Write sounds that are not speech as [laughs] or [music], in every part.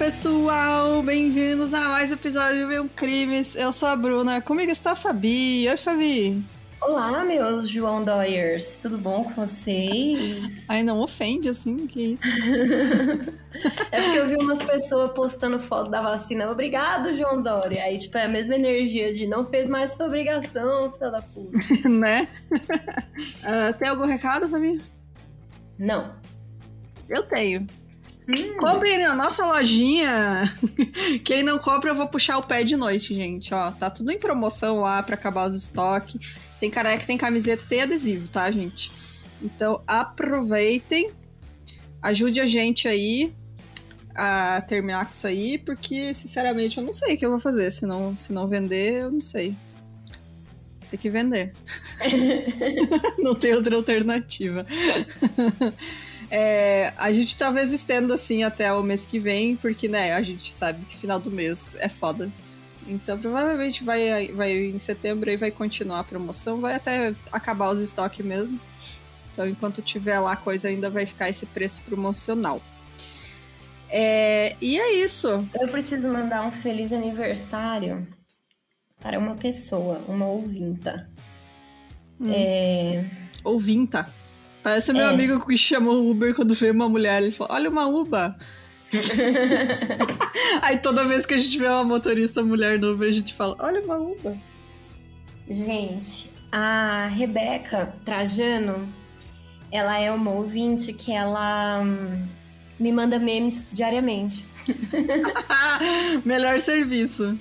pessoal! Bem-vindos a mais um episódio de Meu Crimes. Eu sou a Bruna. Comigo está a Fabi. Oi, Fabi. Olá, meus João Doyers. Tudo bom com vocês? [laughs] Ai, não ofende assim, que isso. é porque eu vi umas pessoas postando foto da vacina. Obrigado, João Dória. Aí, tipo, é a mesma energia de não fez mais sua obrigação, filha da puta. [laughs] né? Uh, tem algum recado, Fabi? Não. Eu tenho. Hum. Comprem na nossa lojinha. [laughs] Quem não compra, eu vou puxar o pé de noite, gente. Ó, tá tudo em promoção lá para acabar os estoques. Tem careca, tem camiseta, tem adesivo, tá, gente? Então aproveitem. Ajude a gente aí a terminar com isso aí, porque, sinceramente, eu não sei o que eu vou fazer. Se não, se não vender, eu não sei. Tem que vender. [laughs] [laughs] não tem outra alternativa. É, a gente talvez estenda assim até o mês que vem, porque, né, a gente sabe que final do mês é foda. Então, provavelmente vai, vai em setembro e vai continuar a promoção, vai até acabar os estoques mesmo. Então, enquanto tiver lá, a coisa ainda vai ficar esse preço promocional. É, e é isso. Eu preciso mandar um feliz aniversário para uma pessoa, uma ouvinta. Hum. É... Ouvinta? Parece meu é. amigo que chamou o Uber quando veio uma mulher. Ele falou: Olha uma Uba. [laughs] Aí toda vez que a gente vê uma motorista mulher no Uber, a gente fala: Olha uma Uba. Gente, a Rebeca Trajano, ela é uma ouvinte que ela hum, me manda memes diariamente. [laughs] Melhor serviço.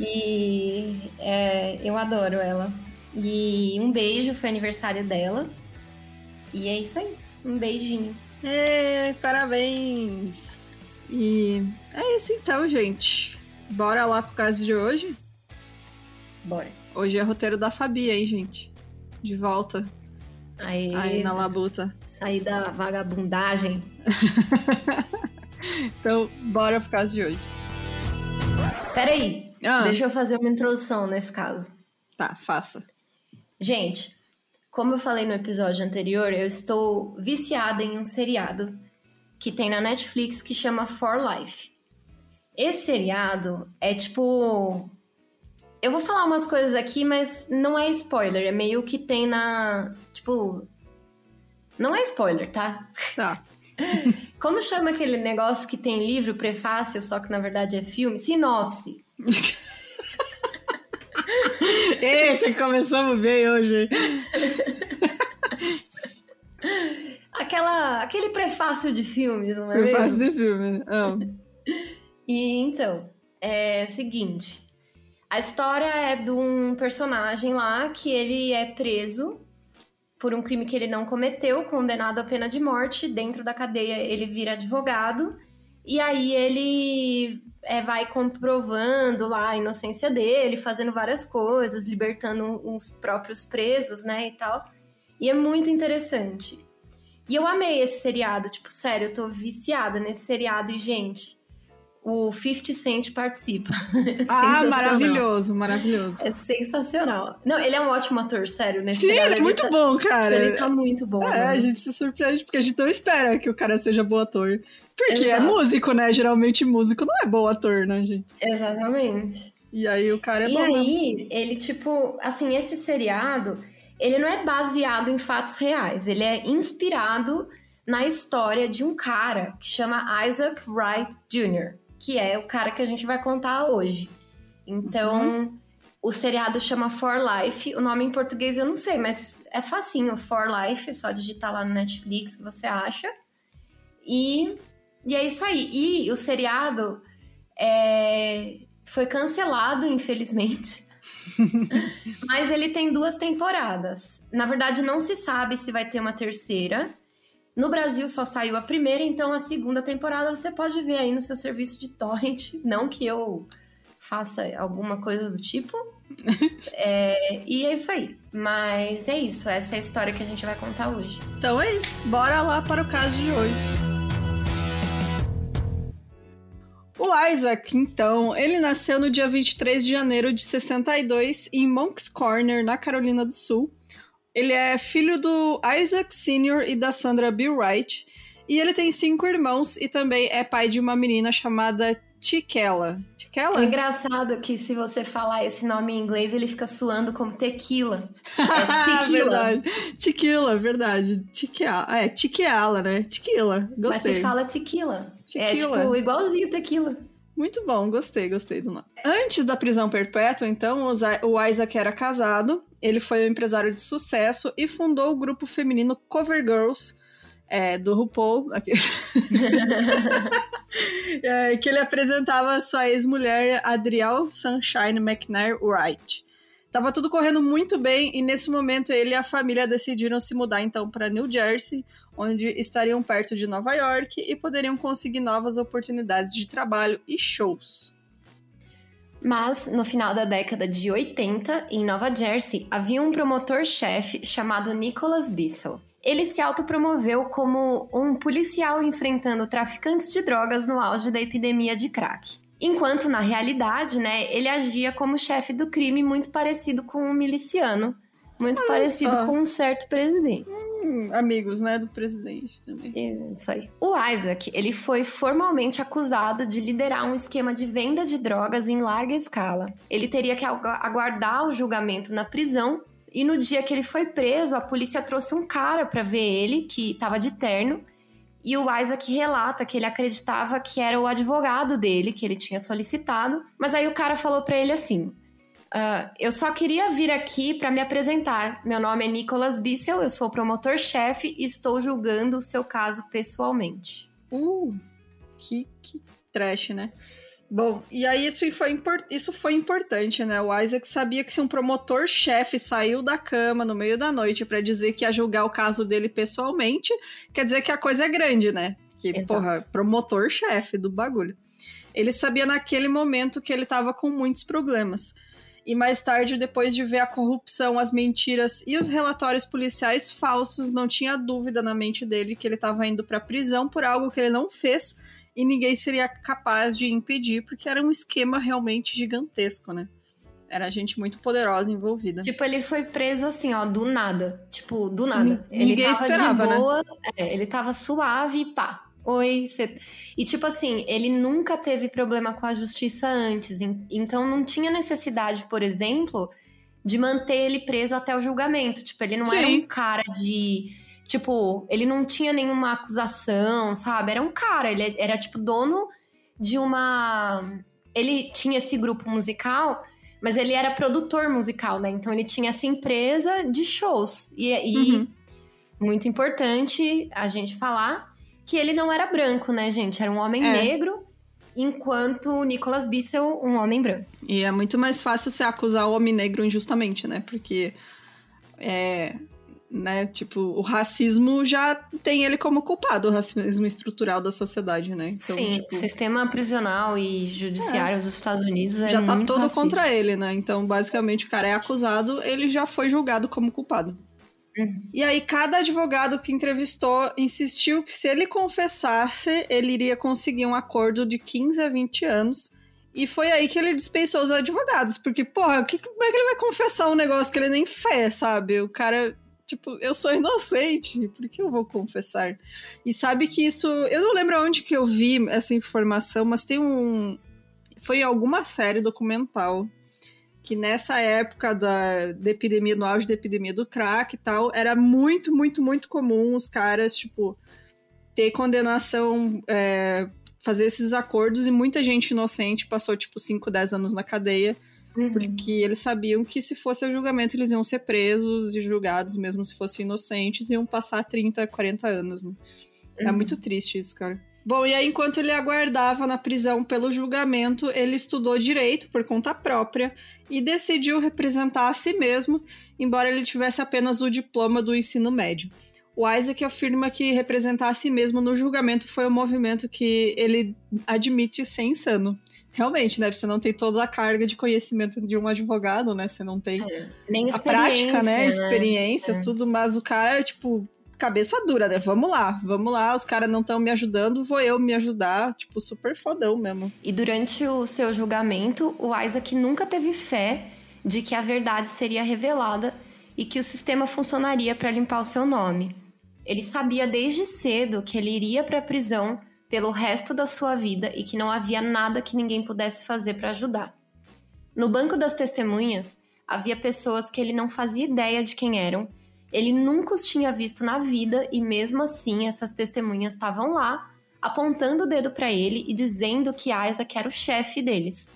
E é, eu adoro ela. E um beijo, foi aniversário dela. E é isso aí. Um beijinho. É, parabéns! E é isso então, gente. Bora lá pro caso de hoje? Bora. Hoje é roteiro da Fabi, hein, gente? De volta. Aí, aí na labuta. Sair da vagabundagem. [laughs] então, bora pro caso de hoje. Peraí, ah. deixa eu fazer uma introdução nesse caso. Tá, faça. Gente, como eu falei no episódio anterior, eu estou viciada em um seriado que tem na Netflix que chama For Life. Esse seriado é tipo. Eu vou falar umas coisas aqui, mas não é spoiler, é meio que tem na. Tipo. Não é spoiler, tá? Tá. [laughs] Como chama aquele negócio que tem livro, prefácio, só que na verdade é filme? Sinopse. [laughs] Eita, começamos bem hoje. Aquela, aquele prefácio de filmes, não é Prefácio mesmo? de filmes, oh. E então, é o seguinte. A história é de um personagem lá que ele é preso por um crime que ele não cometeu, condenado à pena de morte. Dentro da cadeia, ele vira advogado. E aí ele é, vai comprovando lá a inocência dele, fazendo várias coisas, libertando os próprios presos, né, e tal. E é muito interessante. E eu amei esse seriado, tipo, sério, eu tô viciada nesse seriado e, gente, o 50 Cent participa. [laughs] É ah, maravilhoso, maravilhoso. É sensacional. Não, ele é um ótimo ator, sério, né? Sim, ele é muito tá, bom, cara. Ele tá muito bom. É, a gente se surpreende, porque a gente não espera que o cara seja bom ator. Porque é Exato. é músico, né? Geralmente músico não é bom ator, né, gente? Exatamente. E aí o cara é e bom. E aí, ele, tipo, assim, esse seriado, ele não é baseado em fatos reais, ele é inspirado na história de um cara que chama Isaac Wright Jr., que é o cara que a gente vai contar hoje. Então, uhum. o seriado chama For Life, o nome em português eu não sei, mas é facinho, For Life, é só digitar lá no Netflix, você acha. E e é isso aí. E o seriado é... foi cancelado, infelizmente. [laughs] Mas ele tem duas temporadas. Na verdade, não se sabe se vai ter uma terceira. No Brasil só saiu a primeira, então a segunda temporada você pode ver aí no seu serviço de torrent. [laughs] Não que eu faça alguma coisa do tipo. [laughs] é, e é isso aí. Mas é isso, essa é a história que a gente vai contar hoje. Então é isso. Bora lá para o caso de hoje. O Isaac, então, ele nasceu no dia 23 de janeiro de 62 em Monk's Corner, na Carolina do Sul. Ele é filho do Isaac Sr. e da Sandra Bill Wright. E ele tem cinco irmãos e também é pai de uma menina chamada Tiquela. Tiquela? É engraçado que se você falar esse nome em inglês, ele fica suando como tequila. É [laughs] tequila. verdade. Tequila, verdade. Tiquela. É, tiquela, né? Tequila. Gostei. Mas se fala tequila. Tequila. É tipo igualzinho tequila. Muito bom, gostei, gostei do nome. Antes da prisão perpétua, então, o Isaac era casado, ele foi um empresário de sucesso e fundou o grupo feminino Cover Girls, é, do RuPaul, [laughs] é, que ele apresentava a sua ex-mulher Adriel Sunshine McNair Wright. Tava tudo correndo muito bem e nesse momento ele e a família decidiram se mudar então para New Jersey, onde estariam perto de Nova York e poderiam conseguir novas oportunidades de trabalho e shows. Mas, no final da década de 80, em Nova Jersey, havia um promotor-chefe chamado Nicholas Bissell. Ele se autopromoveu como um policial enfrentando traficantes de drogas no auge da epidemia de crack. Enquanto, na realidade, né, ele agia como chefe do crime muito parecido com um miliciano, muito Olha parecido só. com um certo presidente. Hum, amigos, né, do presidente também. Isso aí. O Isaac, ele foi formalmente acusado de liderar um esquema de venda de drogas em larga escala. Ele teria que aguardar o julgamento na prisão e no dia que ele foi preso, a polícia trouxe um cara para ver ele, que estava de terno. E o Isaac relata que ele acreditava que era o advogado dele, que ele tinha solicitado. Mas aí o cara falou para ele assim: uh, Eu só queria vir aqui para me apresentar. Meu nome é Nicholas Bissell, eu sou promotor-chefe e estou julgando o seu caso pessoalmente. Uh, que, que trash, né? Bom, e aí isso foi, isso foi importante, né? O Isaac sabia que se um promotor-chefe saiu da cama no meio da noite para dizer que ia julgar o caso dele pessoalmente, quer dizer que a coisa é grande, né? Que, Exato. porra, promotor-chefe do bagulho. Ele sabia naquele momento que ele tava com muitos problemas. E mais tarde, depois de ver a corrupção, as mentiras e os relatórios policiais falsos, não tinha dúvida na mente dele que ele estava indo para prisão por algo que ele não fez e ninguém seria capaz de impedir, porque era um esquema realmente gigantesco, né? Era gente muito poderosa envolvida. Tipo, ele foi preso assim, ó, do nada. Tipo, do nada. N ele tava esperava, de né? boa, né? é, ele tava suave e pá. Oi, cê... E tipo assim, ele nunca teve problema com a justiça antes. Então não tinha necessidade, por exemplo, de manter ele preso até o julgamento. Tipo, ele não Sim. era um cara de Tipo, ele não tinha nenhuma acusação, sabe? Era um cara, ele era tipo dono de uma. Ele tinha esse grupo musical, mas ele era produtor musical, né? Então ele tinha essa empresa de shows. E, e uhum. muito importante a gente falar que ele não era branco, né, gente? Era um homem é. negro, enquanto o Nicholas Bissell, um homem branco. E é muito mais fácil você acusar o homem negro injustamente, né? Porque é, né? Tipo, o racismo já tem ele como culpado, o racismo estrutural da sociedade, né? Então, Sim, tipo... sistema prisional e judiciário é. dos Estados Unidos é já tá muito todo racista. contra ele, né? Então, basicamente, o cara é acusado, ele já foi julgado como culpado. E aí, cada advogado que entrevistou insistiu que se ele confessasse, ele iria conseguir um acordo de 15 a 20 anos. E foi aí que ele dispensou os advogados, porque, porra, que, como é que ele vai confessar um negócio que ele nem fez, sabe? O cara Tipo, eu sou inocente, por que eu vou confessar? E sabe que isso. Eu não lembro onde que eu vi essa informação, mas tem um. Foi em alguma série documental que nessa época da, da epidemia, no auge da epidemia do crack e tal, era muito, muito, muito comum os caras, tipo, ter condenação, é, fazer esses acordos e muita gente inocente passou, tipo, 5, 10 anos na cadeia Uhum. Porque eles sabiam que se fosse o julgamento, eles iam ser presos e julgados, mesmo se fossem inocentes, iam passar 30, 40 anos. Né? É uhum. É muito triste isso, cara. Bom, e aí, enquanto ele aguardava na prisão pelo julgamento, ele estudou direito por conta própria e decidiu representar a si mesmo, embora ele tivesse apenas o diploma do ensino médio. O Isaac afirma que representar a si mesmo no julgamento foi um movimento que ele admite ser insano realmente, né? Você não tem toda a carga de conhecimento de um advogado, né? Você não tem é, nem a prática, né? Experiência, é. tudo, mas o cara é tipo cabeça dura, né? Vamos lá, vamos lá, os caras não estão me ajudando, vou eu me ajudar, tipo, super fodão mesmo. E durante o seu julgamento, o Isaac nunca teve fé de que a verdade seria revelada e que o sistema funcionaria para limpar o seu nome. ele sabia desde cedo que ele iria para a prisão pelo resto da sua vida e que não havia nada que ninguém pudesse fazer para ajudar. No banco das testemunhas, havia pessoas que ele não fazia ideia de quem eram, ele nunca os tinha visto na vida e mesmo assim essas testemunhas estavam lá, apontando o dedo para ele e dizendo que Isaac era o chefe deles,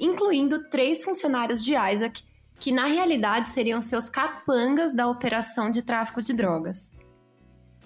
incluindo três funcionários de Isaac que na realidade seriam seus capangas da operação de tráfico de drogas.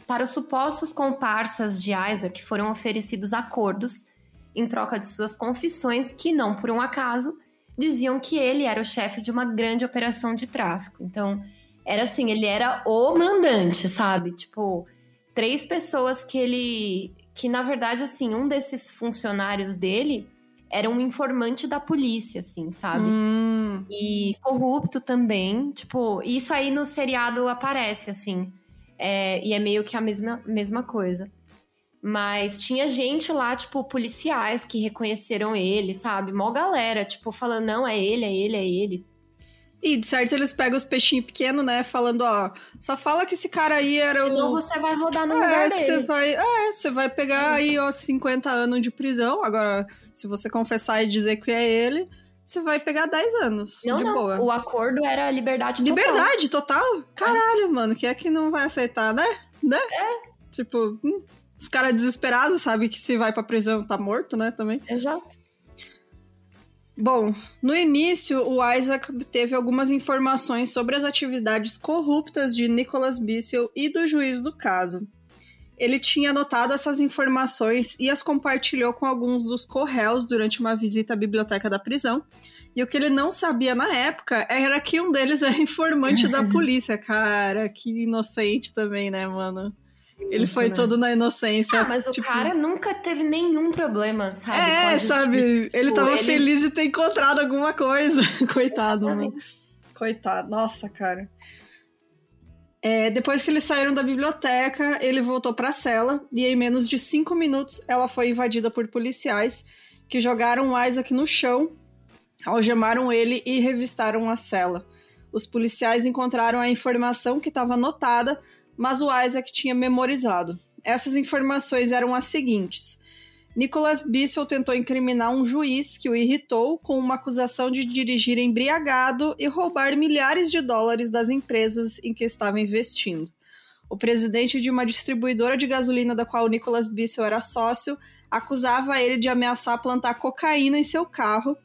Para os supostos comparsas de Isaac foram oferecidos acordos em troca de suas confissões que, não por um acaso, diziam que ele era o chefe de uma grande operação de tráfico. Então, era assim, ele era o mandante, sabe? Tipo, três pessoas que ele. Que na verdade, assim, um desses funcionários dele era um informante da polícia, assim, sabe? Hum. E corrupto também. Tipo, isso aí no seriado aparece, assim. É, e é meio que a mesma, mesma coisa. Mas tinha gente lá, tipo, policiais que reconheceram ele, sabe? Mó galera, tipo, falando, não, é ele, é ele, é ele. E de certo eles pegam os peixinhos pequenos, né? Falando, ó, só fala que esse cara aí era Senão o... você vai rodar no é, lugar dele. Você vai, é, você vai pegar aí, ó, 50 anos de prisão. Agora, se você confessar e dizer que é ele, você vai pegar 10 anos. Não, de não. Boa. O acordo era liberdade total. Liberdade total? Caralho, é. mano. Quem é que não vai aceitar, né? Né? É. Tipo, hum, os caras desesperados sabem que se vai pra prisão tá morto, né? Também. Exato. Bom, no início, o Isaac teve algumas informações sobre as atividades corruptas de Nicholas Bissell e do juiz do caso. Ele tinha anotado essas informações e as compartilhou com alguns dos corréus durante uma visita à biblioteca da prisão. E o que ele não sabia na época era que um deles [laughs] era informante da [laughs] polícia. Cara, que inocente também, né, mano? Ele foi né? todo na inocência. Ah, mas tipo... o cara nunca teve nenhum problema, sabe? É, sabe? Ele tava ele... feliz de ter encontrado alguma coisa. [laughs] Coitado, mano. Coitado. Nossa, cara. É, depois que eles saíram da biblioteca, ele voltou para a cela e em menos de cinco minutos ela foi invadida por policiais que jogaram o Isaac no chão, algemaram ele e revistaram a cela. Os policiais encontraram a informação que estava anotada, mas o Isaac tinha memorizado. Essas informações eram as seguintes: Nicholas Bissell tentou incriminar um juiz que o irritou com uma acusação de dirigir embriagado e roubar milhares de dólares das empresas em que estava investindo. O presidente de uma distribuidora de gasolina da qual Nicholas Bissell era sócio acusava ele de ameaçar plantar cocaína em seu carro.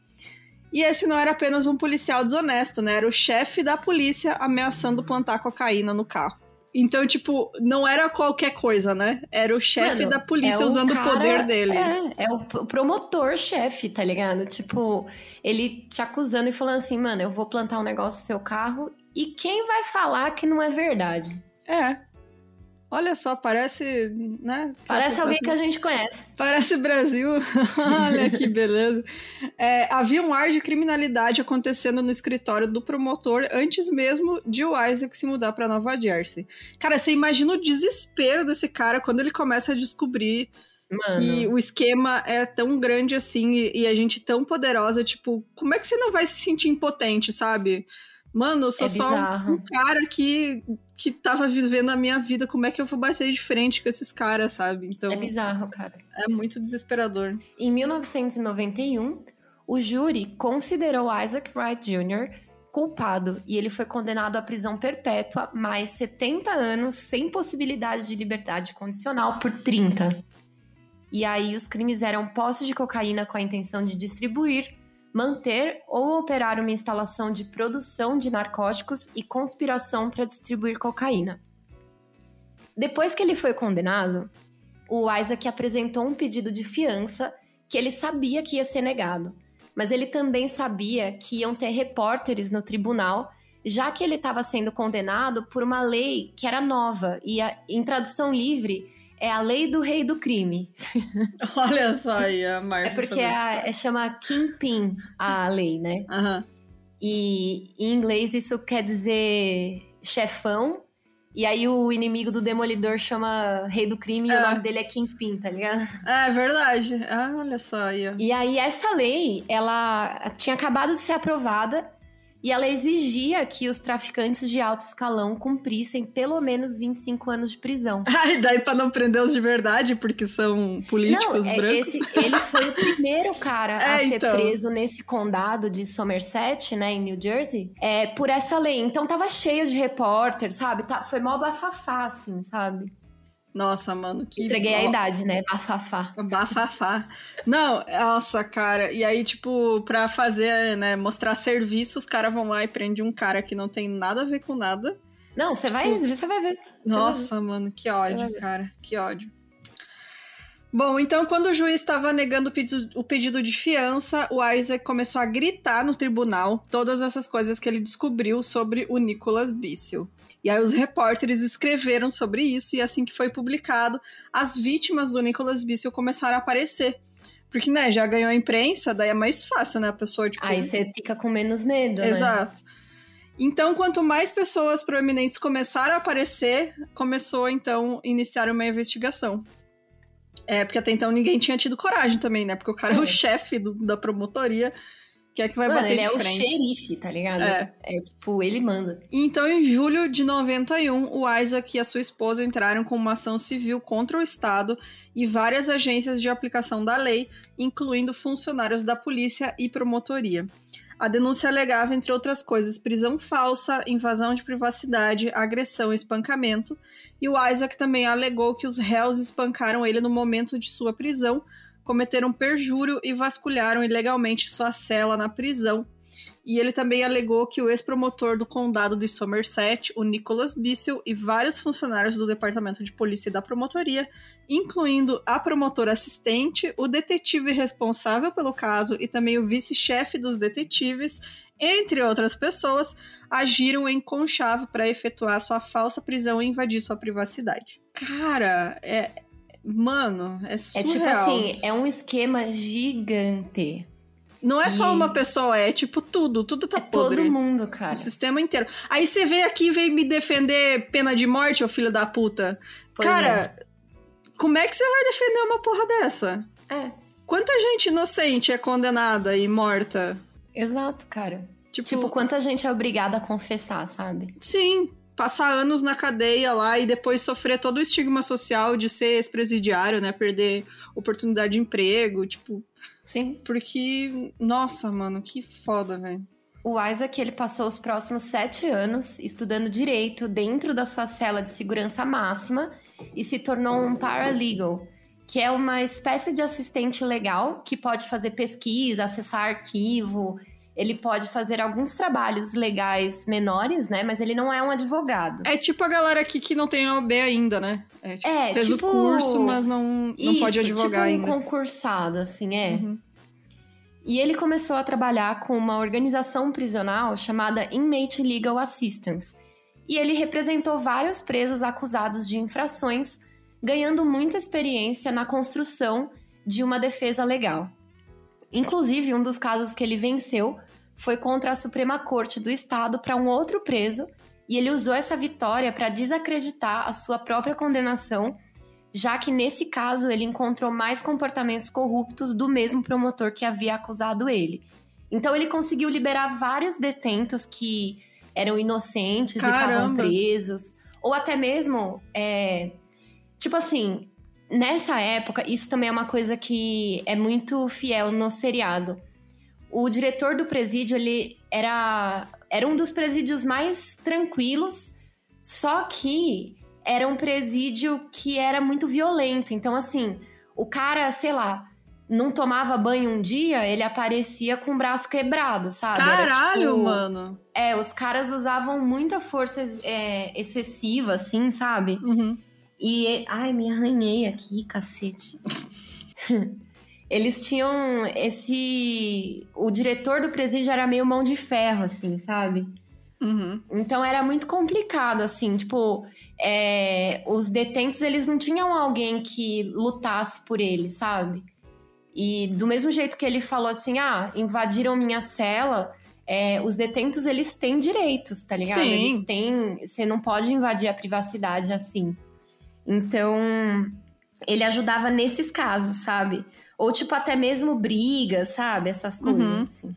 E esse não era apenas um policial desonesto, né? Era o chefe da polícia ameaçando plantar cocaína no carro. Então, tipo, não era qualquer coisa, né? Era o chefe da polícia é usando o, cara, o poder dele. É, é o promotor-chefe, tá ligado? Tipo, ele te acusando e falando assim, mano, eu vou plantar um negócio no seu carro e quem vai falar que não é verdade? É. Olha só, parece, né? Parece alguém que a gente conhece. Parece Brasil. [laughs] Olha que beleza. É, havia um ar de criminalidade acontecendo no escritório do promotor antes mesmo de o Isaac se mudar para Nova Jersey. Cara, você imagina o desespero desse cara quando ele começa a descobrir Mano. que o esquema é tão grande assim e, e a gente tão poderosa. Tipo, como é que você não vai se sentir impotente, sabe? Mano, eu sou é só um, um cara que, que tava vivendo a minha vida. Como é que eu vou bater de frente com esses caras, sabe? Então. É bizarro, cara. É muito desesperador. Em 1991, o júri considerou Isaac Wright Jr. culpado e ele foi condenado à prisão perpétua mais 70 anos sem possibilidade de liberdade condicional por 30. E aí os crimes eram posse de cocaína com a intenção de distribuir, manter ou operar uma instalação de produção de narcóticos e conspiração para distribuir cocaína. Depois que ele foi condenado, o Isaac apresentou um pedido de fiança que ele sabia que ia ser negado, mas ele também sabia que iam ter repórteres no tribunal, já que ele estava sendo condenado por uma lei que era nova e, em tradução livre, é a lei do rei do crime. [laughs] Olha só aí a marca. É porque a, é, chama Kingpin a lei, né? Uhum. E em inglês isso quer dizer chefão. E aí o inimigo do Demolidor chama Rei do Crime é. e o é. nome dele é Kingpin, tá ligado? É verdade. Ah, olha só aí. Ó. E aí essa lei, ela tinha acabado de ser aprovada e ela exigia que os traficantes de alto escalão cumprissem pelo menos 25 anos de prisão. [laughs] Ai, daí pra não prender os de verdade, porque são políticos não, é, brancos. Esse, ele foi o primeiro cara [laughs] é, a ser então. preso nesse condado de Somerset, né, em New Jersey, é, por essa lei. Então tava cheio de repórter, sabe? Tá, foi mó bafafá, assim, sabe? Nossa, mano, que. Entreguei a idade, né? Bafafá. Bafafá. Não, nossa, cara. E aí, tipo, pra fazer, né, mostrar serviço, os caras vão lá e prendem um cara que não tem nada a ver com nada. Não, você vai, tipo, você vai ver. nossa, vai ver. mano, que ódio, cara. Que ódio. Bom, então quando o juiz estava negando o pedido, o pedido, de fiança, o Isaac começou a gritar no tribunal todas essas coisas que ele descobriu sobre o Nicholas Bissell. E aí os repórteres escreveram sobre isso, e assim que foi publicado, as vítimas do Nicholas Bissell começaram a aparecer. Porque, né, já ganhou a imprensa, daí é mais fácil, né, a pessoa, tipo... Aí você fica com menos medo, Exato. Né? Então, quanto mais pessoas proeminentes começaram a aparecer, começou, então, a iniciar uma investigação. É, porque até então ninguém tinha tido coragem também, né? Porque o cara é, é o chefe do, da promotoria que é que vai Mano, bater ele é frente. o xerife, tá ligado? É. é tipo, ele manda. Então, em julho de 91, o Isaac e a sua esposa entraram com uma ação civil contra o Estado e várias agências de aplicação da lei, incluindo funcionários da polícia e promotoria. A denúncia alegava, entre outras coisas, prisão falsa, invasão de privacidade, agressão e espancamento, e o Isaac também alegou que os réus espancaram ele no momento de sua prisão, cometeram perjúrio e vasculharam ilegalmente sua cela na prisão. E ele também alegou que o ex-promotor do condado de Somerset, o Nicholas Bissell, e vários funcionários do departamento de polícia e da promotoria, incluindo a promotora assistente, o detetive responsável pelo caso e também o vice-chefe dos detetives, entre outras pessoas, agiram em conchave para efetuar sua falsa prisão e invadir sua privacidade. Cara, é, Mano, é surreal. É tipo assim, é um esquema gigante. Não é e... só uma pessoa, é tipo tudo, tudo tá é podre. todo mundo, cara. O sistema inteiro. Aí você vem aqui e vem me defender pena de morte, ô filho da puta. Pois cara, é. como é que você vai defender uma porra dessa? É. Quanta gente inocente é condenada e morta? Exato, cara. Tipo, tipo quanta gente é obrigada a confessar, sabe? Sim passar anos na cadeia lá e depois sofrer todo o estigma social de ser ex-presidiário, né? Perder oportunidade de emprego, tipo. Sim. Porque, nossa, mano, que foda, velho. O Isaac, ele passou os próximos sete anos estudando direito dentro da sua cela de segurança máxima e se tornou um paralegal, que é uma espécie de assistente legal que pode fazer pesquisa, acessar arquivo ele pode fazer alguns trabalhos legais menores, né? Mas ele não é um advogado. É tipo a galera aqui que não tem OB ainda, né? É, tipo, é, fez tipo... o curso, mas não, não Isso, pode advogar tipo um ainda. concursado, assim, é. Uhum. E ele começou a trabalhar com uma organização prisional chamada Inmate Legal Assistance. E ele representou vários presos acusados de infrações, ganhando muita experiência na construção de uma defesa legal. Inclusive, um dos casos que ele venceu foi contra a Suprema Corte do Estado para um outro preso, e ele usou essa vitória para desacreditar a sua própria condenação, já que nesse caso ele encontrou mais comportamentos corruptos do mesmo promotor que havia acusado ele. Então ele conseguiu liberar vários detentos que eram inocentes Caramba. e estavam presos, ou até mesmo, é, tipo assim, nessa época, isso também é uma coisa que é muito fiel no seriado. O diretor do presídio, ele era, era um dos presídios mais tranquilos, só que era um presídio que era muito violento. Então, assim, o cara, sei lá, não tomava banho um dia, ele aparecia com o braço quebrado, sabe? Caralho, tipo, mano! É, os caras usavam muita força é, excessiva, assim, sabe? Uhum. E. Ai, me arranhei aqui, cacete. [laughs] Eles tinham esse. O diretor do presídio era meio mão de ferro, assim, sabe? Uhum. Então era muito complicado, assim, tipo, é, os detentos eles não tinham alguém que lutasse por eles, sabe? E do mesmo jeito que ele falou assim, ah, invadiram minha cela, é, os detentos eles têm direitos, tá ligado? Sim. Eles têm, você não pode invadir a privacidade assim. Então, ele ajudava nesses casos, sabe? Ou, tipo, até mesmo brigas, sabe? Essas coisas, uhum. assim.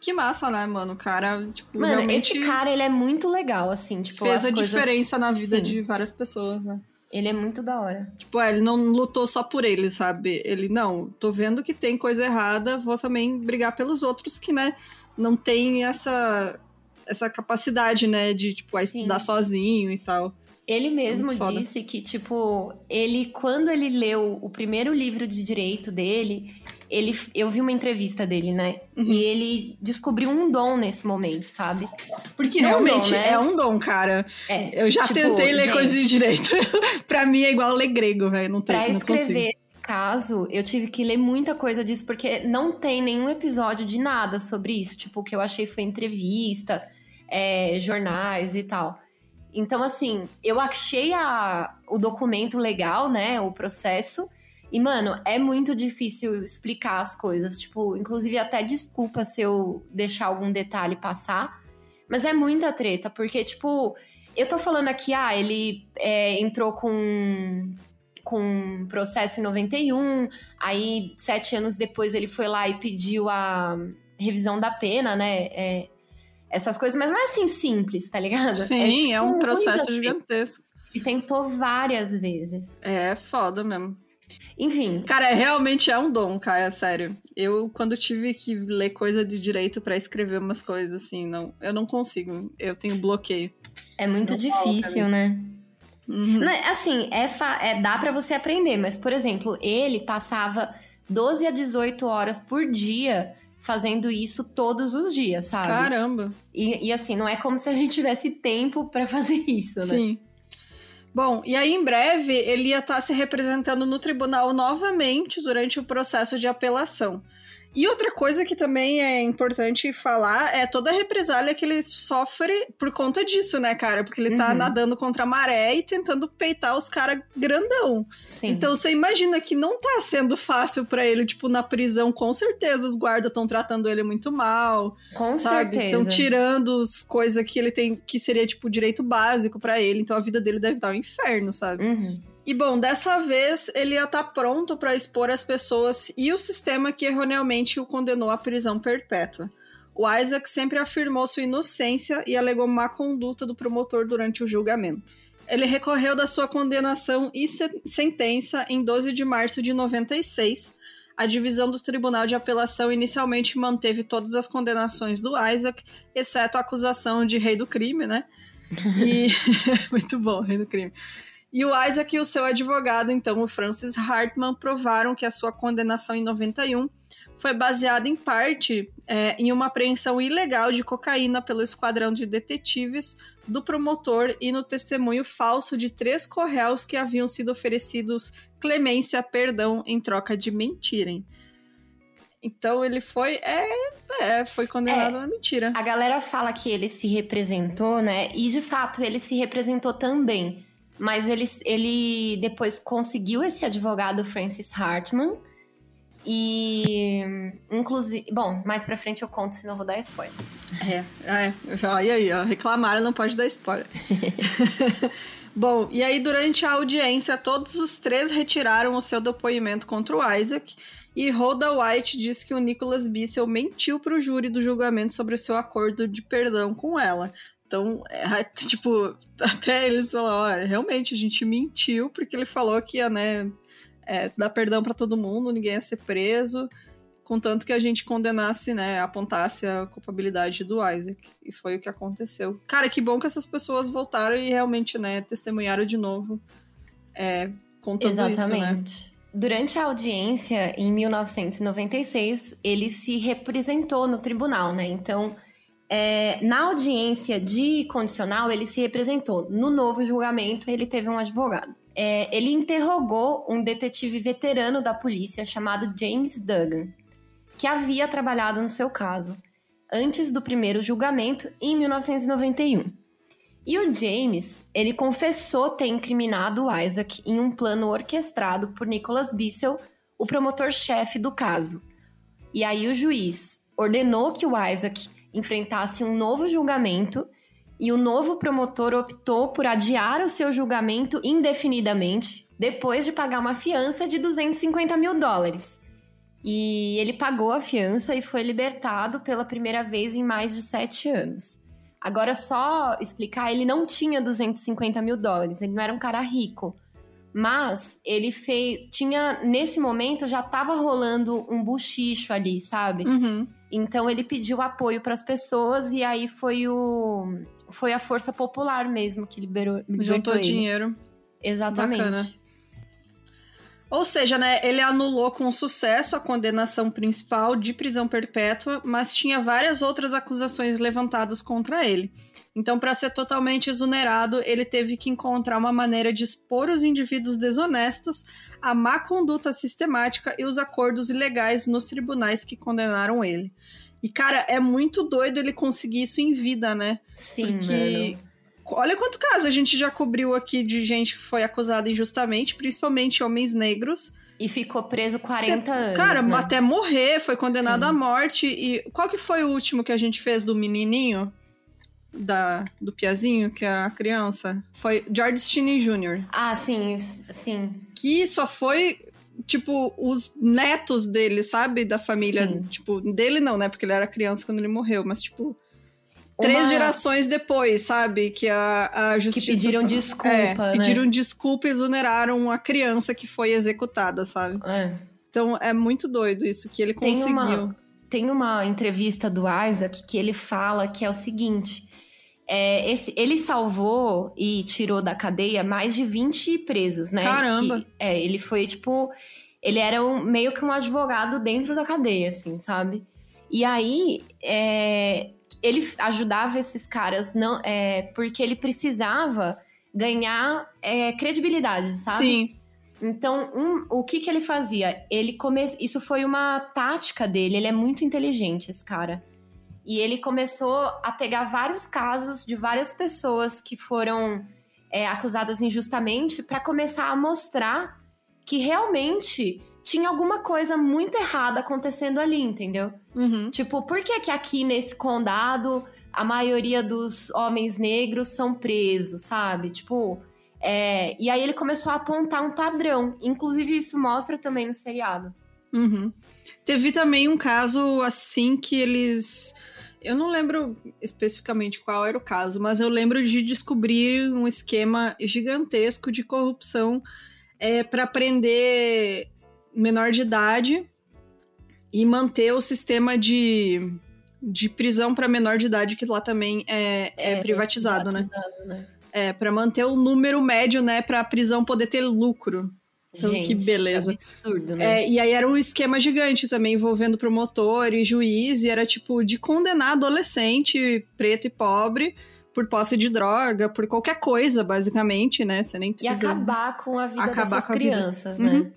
Que massa, né, mano? O cara, tipo, Mano, realmente esse cara, ele é muito legal, assim, tipo, fez a coisas... diferença na vida Sim. de várias pessoas, né? Ele é muito da hora. Tipo, é, ele não lutou só por ele, sabe? Ele, não, tô vendo que tem coisa errada, vou também brigar pelos outros que, né, não tem essa, essa capacidade, né, de, tipo, a Sim. estudar sozinho e tal. Ele mesmo Muito foda. disse que, tipo, ele, quando ele leu o primeiro livro de direito dele, ele, eu vi uma entrevista dele, né? Uhum. E ele descobriu um dom nesse momento, sabe? Porque É um realmente dom, né? é um dom, cara. É. Eu já Tipo, tentei ler gente, coisas de direito. [laughs] pra mim é igual ler grego, velho. Não tem Pra não escrever consigo. caso, eu tive que ler muita coisa disso, porque não tem nenhum episódio de nada sobre isso. Tipo, o que eu achei foi entrevista, é, jornais e tal. Então, assim, eu achei a, o documento legal, né? O processo. E, mano, é muito difícil explicar as coisas. Tipo, inclusive, até desculpa se eu deixar algum detalhe passar. Mas é muita treta, porque, tipo, eu tô falando aqui, ah, ele é, entrou com com processo em 91, aí sete anos depois ele foi lá e pediu a revisão da pena, né? É, essas coisas, mas não é assim simples, tá ligado? Sim, tipo, é um processo gigantesco. E tentou várias vezes. É foda mesmo. Enfim, Cara, é, realmente é um dom, cara, é sério. Eu, quando tive que ler coisa de direito pra escrever umas coisas assim, não, eu não consigo. Eu tenho bloqueio. é muito Não difícil, né? Uhum. Não é- assim, é, é dá pra você aprender, mas, por exemplo, ele passava 12 a 18 horas por dia fazendo isso todos os dias, sabe? Caramba. E, e, assim, não é como se a gente tivesse tempo pra fazer [laughs] isso, né? Sim. Bom, e aí em breve ele ia estar se representando no tribunal novamente durante o processo de apelação. E outra coisa que também é importante falar é toda a represália que ele sofre por conta disso, né, cara? Porque ele tá Uhum. nadando contra a maré e tentando peitar os caras grandão. Sim. Então você imagina que não tá sendo fácil pra ele, tipo, na prisão, com certeza os guardas estão tratando ele muito mal, com sabe? certeza. Estão tirando as coisas que ele tem, que seria, tipo, direito básico pra ele. Então a vida dele deve estar um inferno, sabe? Uhum. E bom, dessa vez ele ia estar pronto pra expor as pessoas e o sistema que erroneamente o condenou à prisão perpétua. O Isaac sempre afirmou sua inocência e alegou má conduta do promotor durante o julgamento. Ele recorreu da sua condenação e se- sentença em 12 de março de 96. A divisão do Tribunal de Apelação inicialmente manteve todas as condenações do Isaac, exceto a acusação de rei do crime, né? E [laughs] muito bom, rei do crime. E o Isaac e o seu advogado, então, o Francis Hartman, provaram que a sua condenação em 91 foi baseada em parte é, em uma apreensão ilegal de cocaína pelo esquadrão de detetives do promotor e no testemunho falso de três corréus que haviam sido oferecidos clemência, perdão, em troca de mentirem. Então ele foi, é, é, foi condenado na mentira. A galera fala que ele se representou, né? E de fato ele se representou também. Mas ele, ele depois conseguiu esse advogado Francis Hartman. E inclusive, bom, mais pra frente eu conto, senão eu vou dar spoiler. É, é. Olha aí, ó. Reclamaram, não pode dar spoiler. [laughs] Bom, e aí durante a audiência, todos os três retiraram o seu depoimento contra o Isaac. E Rhoda White disse que o Nicholas Bissell mentiu para o júri do julgamento sobre o seu acordo de perdão com ela. Então, é, tipo, [laughs] até eles falaram, olha, realmente a gente mentiu porque ele falou que ia, né, é, dar perdão para todo mundo, ninguém ia ser preso contanto que a gente condenasse, né, apontasse a culpabilidade do Isaac. E foi o que aconteceu. Cara, que bom que essas pessoas voltaram e realmente, né, testemunharam de novo, é, contando isso, né? Exatamente. Durante a audiência, em 1996, ele se representou no tribunal, né? Então, é, na audiência de condicional, ele se representou. No novo julgamento, ele teve um advogado. É, ele interrogou um detetive veterano da polícia chamado James Duggan, que havia trabalhado no seu caso, antes do primeiro julgamento, em 1991. E o James, ele confessou ter incriminado o Isaac em um plano orquestrado por Nicholas Bissell, o promotor-chefe do caso. E aí o juiz ordenou que o Isaac enfrentasse um novo julgamento e o novo promotor optou por adiar o seu julgamento indefinidamente, depois de pagar uma fiança de 250 mil dólares. E ele pagou a fiança e foi libertado pela primeira vez em mais de sete anos. Agora, só explicar, ele não tinha 250 mil dólares, ele não era um cara rico. Mas ele fez. Tinha. Nesse momento já tava rolando um buchicho ali, sabe? Uhum. Então ele pediu apoio para as pessoas e aí foi o. Foi a força popular mesmo que liberou. Juntou ele. dinheiro. Exatamente. Bacana. Ou seja, né, ele anulou com sucesso a condenação principal de prisão perpétua, mas tinha várias outras acusações levantadas contra ele. Então, para ser totalmente exonerado, ele teve que encontrar uma maneira de expor os indivíduos desonestos à má conduta sistemática e os acordos ilegais nos tribunais que condenaram ele. E, cara, é muito doido ele conseguir isso em vida, né? Sim, Porque mano. olha quanto caso a gente já cobriu aqui de gente que foi acusada injustamente, principalmente homens negros. E ficou preso 40 Cê- anos. Cara, né? até morrer, foi condenado Sim. à morte. E qual que foi o último que a gente fez do menininho? Da, do Piazinho, que é a criança? Foi George Stinney Jr. Ah, sim, isso- sim. Que só foi, tipo, os netos dele, sabe? Da família. Sim. Tipo, dele não, né? Porque ele era criança quando ele morreu, mas, tipo. Três Uma- gerações depois, sabe? Que a, a justiça. pediram desculpa, É, né? Pediram desculpa e exoneraram a criança que foi executada, sabe? É. Então é muito doido isso, que ele Tem conseguiu. uma- Tem uma entrevista do Isaac que ele fala que é o seguinte: é, esse, ele salvou e tirou da cadeia mais de 20 presos, né? Caramba! Que- é, ele foi tipo. Ele era um- meio que um advogado dentro da cadeia, assim, sabe? E aí, é, ele ajudava esses caras não, é, porque ele precisava ganhar é, credibilidade, sabe? Sim. Então, um- o que que ele fazia? Ele come... Isso foi uma tática dele, ele é muito inteligente, esse cara. E ele começou a pegar vários casos de várias pessoas que foram é, acusadas injustamente para começar a mostrar que realmente tinha alguma coisa muito errada acontecendo ali, entendeu? Uhum. Tipo, por que que aqui nesse condado a maioria dos homens negros são presos, sabe? Tipo, é... e aí ele começou a apontar um padrão. Inclusive, isso mostra também no seriado. Uhum. Teve também um caso assim que eles. Eu não lembro especificamente qual era o caso, mas eu lembro de descobrir um esquema gigantesco de corrupção é, para prender menor de idade e manter o sistema de, de prisão para menor de idade, que lá também é, é privatizado, né? privatizado, né? É, para manter o número médio, né, para a prisão poder ter lucro. Então, que Gente, beleza. absurdo, né? É, e aí era um esquema gigante também, envolvendo promotor e juiz, e era tipo de condenar adolescente, preto e pobre, por posse de droga, por qualquer coisa, basicamente, né? Você nem E precisa. acabar com a vida dessas a vida. crianças, Uhum. né?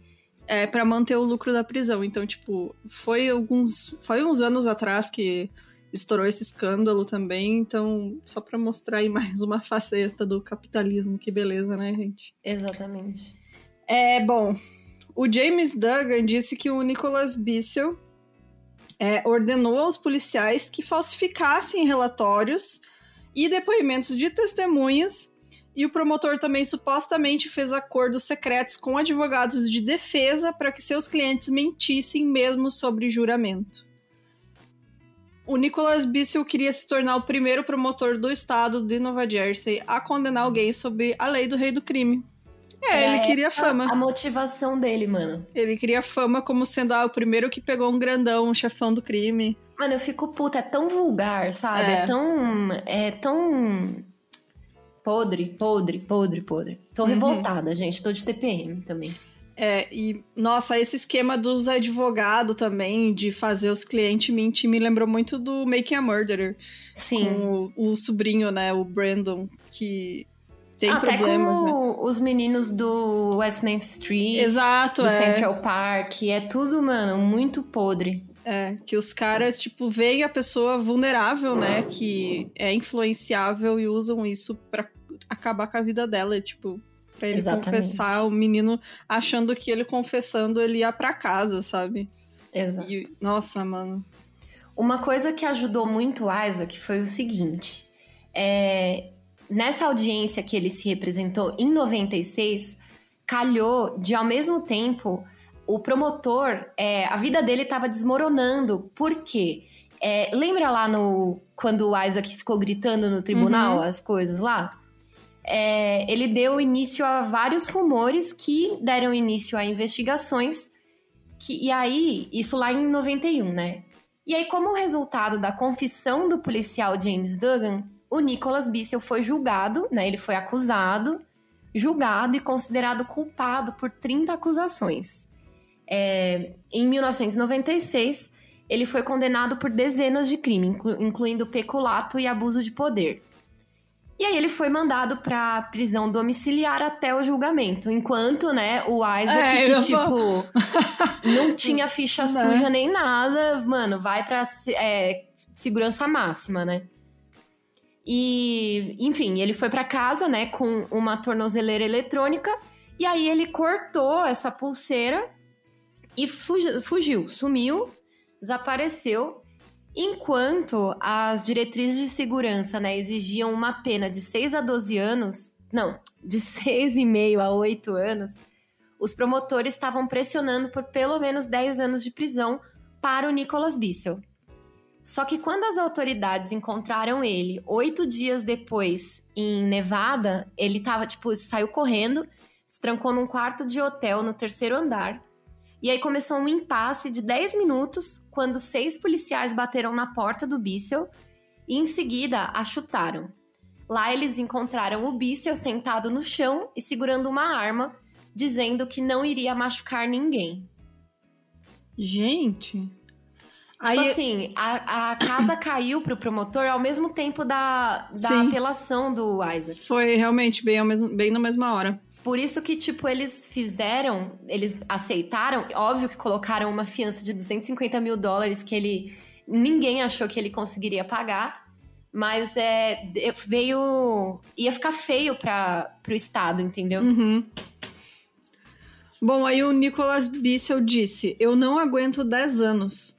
É, para manter o lucro da prisão. Então, tipo, foi alguns. Foi uns anos atrás que estourou esse escândalo também. Então, só pra mostrar aí [laughs] mais uma faceta do capitalismo, que beleza, né, gente? Exatamente. É, bom, o James Duggan disse que o Nicholas Bissell é, ordenou aos policiais que falsificassem relatórios e depoimentos de testemunhas, e o promotor também supostamente fez acordos secretos com advogados de defesa para que seus clientes mentissem mesmo sobre juramento. O Nicholas Bissell queria se tornar o primeiro promotor do estado de Nova Jersey a condenar alguém sob a lei do rei do crime. É, ele queria essa fama. A motivação dele, mano. Ele queria fama como sendo ah, o primeiro que pegou um grandão, um chefão do crime. Mano, eu fico puta, é tão vulgar, sabe? É. É, tão. É tão. Podre, podre, podre, podre. Tô Uhum. revoltada, gente. Tô de TPM também. É, e nossa, esse esquema dos advogados também, de fazer os clientes mentir, me lembrou muito do Making a Murderer. Sim. Com o, o sobrinho, né, o Brandon, que tem Até problemas, né? como os meninos do West Memphis Street, Exato, do é. Central Park. É tudo, mano, muito podre. É, que os caras, tipo, veem a pessoa vulnerável, né? Que é influenciável e usam isso pra acabar com a vida dela, tipo, pra ele Exatamente. confessar, o menino achando que ele confessando ele ia pra casa, sabe? Exato. E, nossa, mano. Uma coisa que ajudou muito o Isaac foi o seguinte: é, nessa audiência que ele se representou em 96, calhou de ao mesmo tempo o promotor, é, a vida dele estava desmoronando. Por quê? É, lembra lá no quando o Isaac ficou gritando no tribunal uhum. as coisas lá? É, ele deu início a vários rumores que deram início a investigações. Que, e aí, isso lá em 91, né? E aí, como resultado da confissão do policial James Duggan, o Nicholas Bissell foi julgado, né? Ele foi acusado, julgado e considerado culpado por 30 acusações. É, em 1996, ele foi condenado por dezenas de crimes, incluindo peculato e abuso de poder. E aí ele foi mandado para prisão domiciliar até o julgamento, enquanto, né, o Isaac, é, que, tipo, [laughs] não tinha ficha não. Né? suja nem nada, mano, vai pra é, segurança máxima, né? E, enfim, ele foi para casa, né, com uma tornozeleira eletrônica, e aí ele cortou essa pulseira e fugiu, fugiu sumiu, desapareceu Enquanto as diretrizes de segurança né, exigiam uma pena de 6 a 12 anos, não, [laughs] de 6,5 a 8 anos, os promotores estavam pressionando por pelo menos 10 anos de prisão para o Nicholas Bissell. Só que quando as autoridades encontraram ele oito dias depois em Nevada, ele tava, tipo, saiu correndo, se trancou num quarto de hotel no terceiro andar e aí começou um impasse de 10 minutos quando seis policiais bateram na porta do Bissell e em seguida a chutaram. Lá eles encontraram o Bissell sentado no chão e segurando uma arma, dizendo que não iria machucar ninguém. Gente. Tipo Aí... assim, a, a casa caiu pro promotor ao mesmo tempo da, da apelação do Isaac. Foi realmente bem, ao mesmo, bem na mesma hora. Por isso que, tipo, eles fizeram, eles aceitaram, óbvio que colocaram uma fiança de 250 mil dólares que ele. ninguém achou que ele conseguiria pagar, mas é, veio. ia ficar feio para o Estado, entendeu? Uhum. Bom, aí o Nicholas Bissell disse: Eu não aguento 10 anos.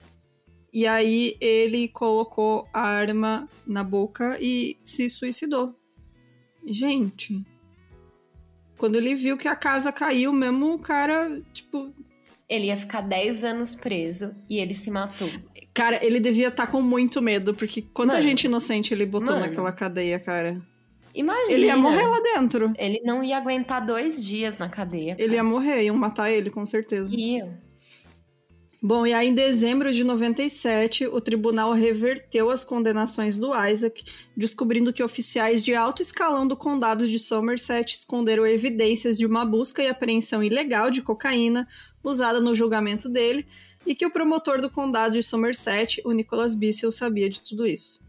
E aí ele colocou a arma na boca e se suicidou. Gente. Quando ele viu que a casa caiu, mesmo o cara, tipo. Ele ia ficar 10 anos preso e ele se matou. Cara, ele devia estar tá com muito medo, porque quanta mano, gente inocente ele botou mano, naquela cadeia, cara. Imagina. Ele ia morrer lá dentro. Ele não ia aguentar dois dias na cadeia. Cara. Ele ia morrer, iam matar ele, com certeza. Ia. Bom, e aí em dezembro de 97, o tribunal reverteu as condenações do Isaac, descobrindo que oficiais de alto escalão do condado de Somerset esconderam evidências de uma busca e apreensão ilegal de cocaína usada no julgamento dele, e que o promotor do condado de Somerset, o Nicholas Bissell, sabia de tudo isso.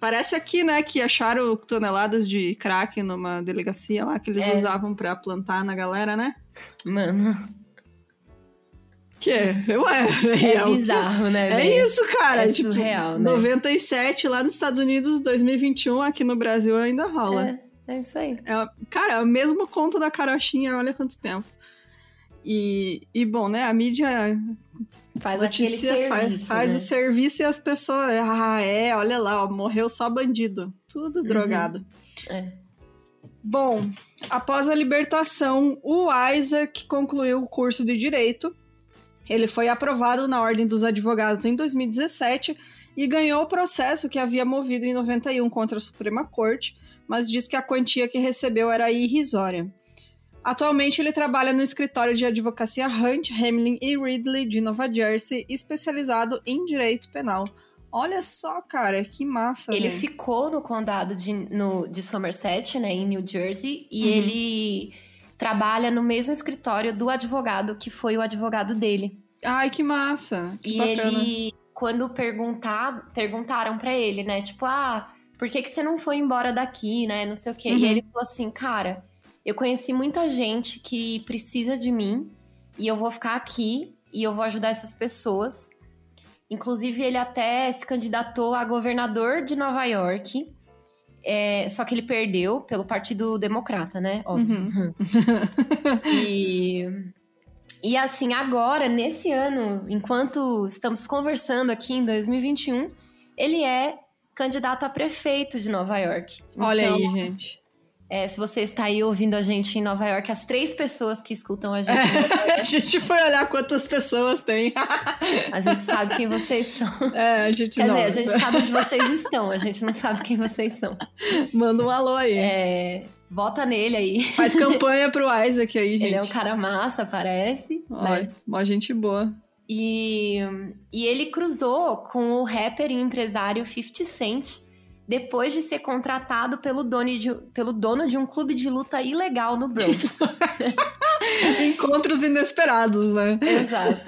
Parece aqui, né, que acharam toneladas de crack numa delegacia lá que eles é. usavam para plantar na galera, né? Mano. Que é, ué, é, é bizarro, né? É isso, cara. É tipo, surreal, né? 97 lá nos Estados Unidos, 2021 aqui no Brasil ainda rola. É, é isso aí. É, cara, é o mesmo conto da carochinha, olha quanto tempo. E, e bom, né, a mídia faz notícia, serviço, faz, faz né? o serviço e as pessoas, ah, é, olha lá, ó, morreu só bandido. Tudo uhum. drogado. É. Bom, após a libertação, o Isaac concluiu o curso de Direito ele foi aprovado na Ordem dos Advogados em 2017 e ganhou o processo que havia movido em 91 contra a Suprema Corte, mas diz que a quantia que recebeu era irrisória. Atualmente ele trabalha no escritório de advocacia Hunt, Hamlin e Ridley de Nova Jersey, especializado em direito penal. Olha só, cara, que massa. Ele véio. ficou no condado de, no, de Somerset, né, em New Jersey, e uhum. ele trabalha no mesmo escritório do advogado que foi o advogado dele. Ai, que massa! Que e bacana. ele, quando perguntar, perguntaram para ele, né? Tipo, ah, por que, que você não foi embora daqui, né? Não sei o quê. Uhum. E ele falou assim, cara, eu conheci muita gente que precisa de mim e eu vou ficar aqui e eu vou ajudar essas pessoas. Inclusive, ele até se candidatou a governador de Nova York. É, só que ele perdeu pelo Partido Democrata, né? Óbvio. Uhum. [laughs] e, e assim, agora, nesse ano, enquanto estamos conversando aqui em 2021, ele é candidato a prefeito de Nova York. Olha então, aí, gente. É, se você está aí ouvindo a gente em Nova York, as três pessoas que escutam a gente. É, [laughs] a gente foi olhar quantas pessoas tem. a gente sabe quem vocês são. É, a gente Quer não. dizer, a gente sabe onde vocês estão, a gente não sabe quem vocês são. Manda um alô aí. É, vota nele aí. Faz campanha pro Isaac aí, gente. Ele é um cara massa, parece. Olha, né? Mó gente boa. E, e ele cruzou com o rapper e empresário 50 Cent depois de ser contratado pelo dono de, pelo dono de um clube de luta ilegal no Bronx. [laughs] Encontros inesperados, né? Exato.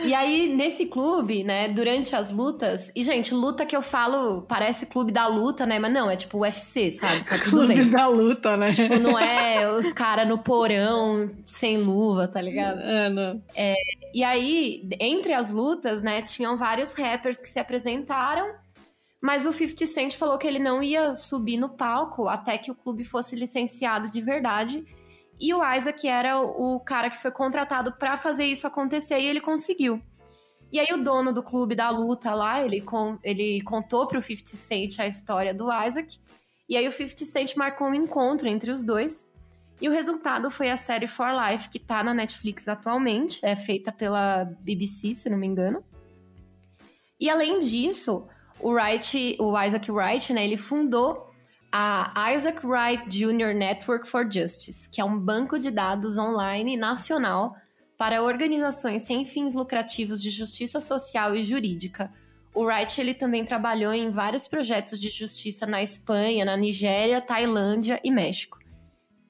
E aí, nesse clube, né, durante as lutas... E, gente, luta que eu falo parece clube da luta, né? Mas não, é tipo UFC, sabe? Tá tudo Clube bem. da luta, né? Tipo, não é os caras no porão, sem luva, tá ligado? É, não. E aí, entre as lutas, né, tinham vários rappers que se apresentaram, mas o 50 Cent falou que ele não ia subir no palco até que o clube fosse licenciado de verdade. E o Isaac era o cara que foi contratado pra fazer isso acontecer e ele conseguiu. E aí o dono do clube da luta lá, ele, con ele contou pro 50 Cent a história do Isaac. E aí o 50 Cent marcou um encontro entre os dois. E o resultado foi a série For Life, que tá na Netflix atualmente. É feita pela BBC, se não me engano. E além disso, o Wright, o Isaac Wright, né, ele fundou a Isaac Wright Jr. Network for Justice, que é um banco de dados online nacional para organizações sem fins lucrativos de justiça social e jurídica. O Wright ele também trabalhou em vários projetos de justiça na Espanha, na Nigéria, Tailândia e México.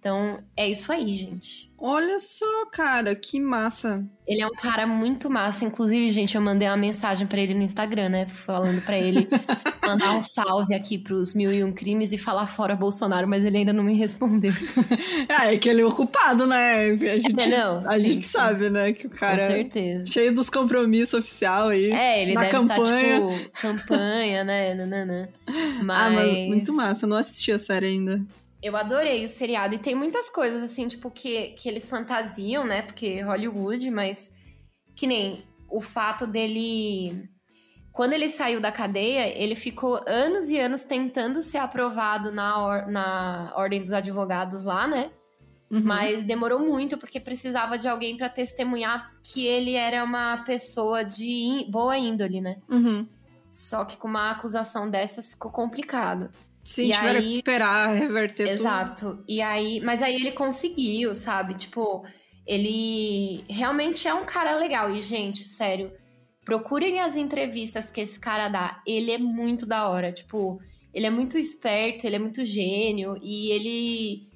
Então, é isso aí, gente. Olha só, cara, que massa. Ele é um cara muito massa. Inclusive, gente, eu mandei uma mensagem pra ele no Instagram, né? Falando pra ele [laughs] mandar um salve aqui pros mil e um crimes e falar fora Bolsonaro, mas ele ainda não me respondeu. [laughs] Ah, é que ele é ocupado, né? A gente, É, não, a sim, gente sim. sabe, né? Que o cara Com é certeza. cheio dos compromissos oficial aí. É, ele na deve campanha. estar, tipo, campanha, né? Nananã. Mas... [laughs] Ah, mas muito massa. Eu não assisti a série ainda. Eu adorei o seriado. E tem muitas coisas, assim, tipo, que, que eles fantasiam, né? Porque Hollywood, mas que nem o fato dele. Quando ele saiu da cadeia, ele ficou anos e anos tentando ser aprovado na, or- na Ordem dos Advogados lá, né? Uhum. Mas demorou muito porque precisava de alguém pra testemunhar que ele era uma pessoa de boa índole, né? Uhum. Só que com uma acusação dessas ficou complicado. Sim, E tiveram aí- que esperar reverter tudo. Exato. E aí, mas aí ele conseguiu, sabe? Tipo, ele realmente é um cara legal. E, gente, sério, procurem as entrevistas que esse cara dá. Ele é muito da hora. Tipo, ele é muito esperto, ele é muito gênio. E ele.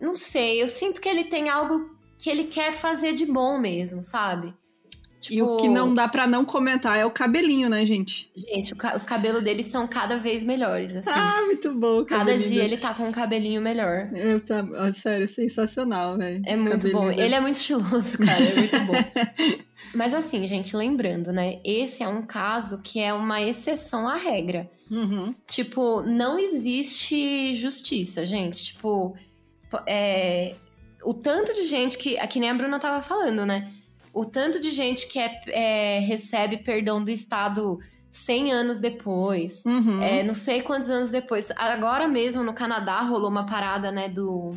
Não sei, eu sinto que ele tem algo que ele quer fazer de bom mesmo, sabe? E o que Tipo, não dá pra não comentar é o cabelinho, né, gente? Gente, ca- os cabelos dele são cada vez melhores, assim. [laughs] Ah, muito bom. cada dia ele tá com um cabelinho melhor. Eu tá, ó, sério, sensacional, velho. É muito Cabelinho bom. dele. Ele é muito estiloso, cara. É muito bom. [laughs] Mas assim, gente, lembrando, né? Esse é um caso que é uma exceção à regra. Uhum. Tipo, não existe justiça, gente. Tipo, po- é, o tanto de gente que. Que nem a Bruna tava falando, né? O tanto de gente que é, é, recebe perdão do Estado 100 anos depois. Uhum. É, não sei quantos anos depois. Agora mesmo no Canadá rolou uma parada, né, do.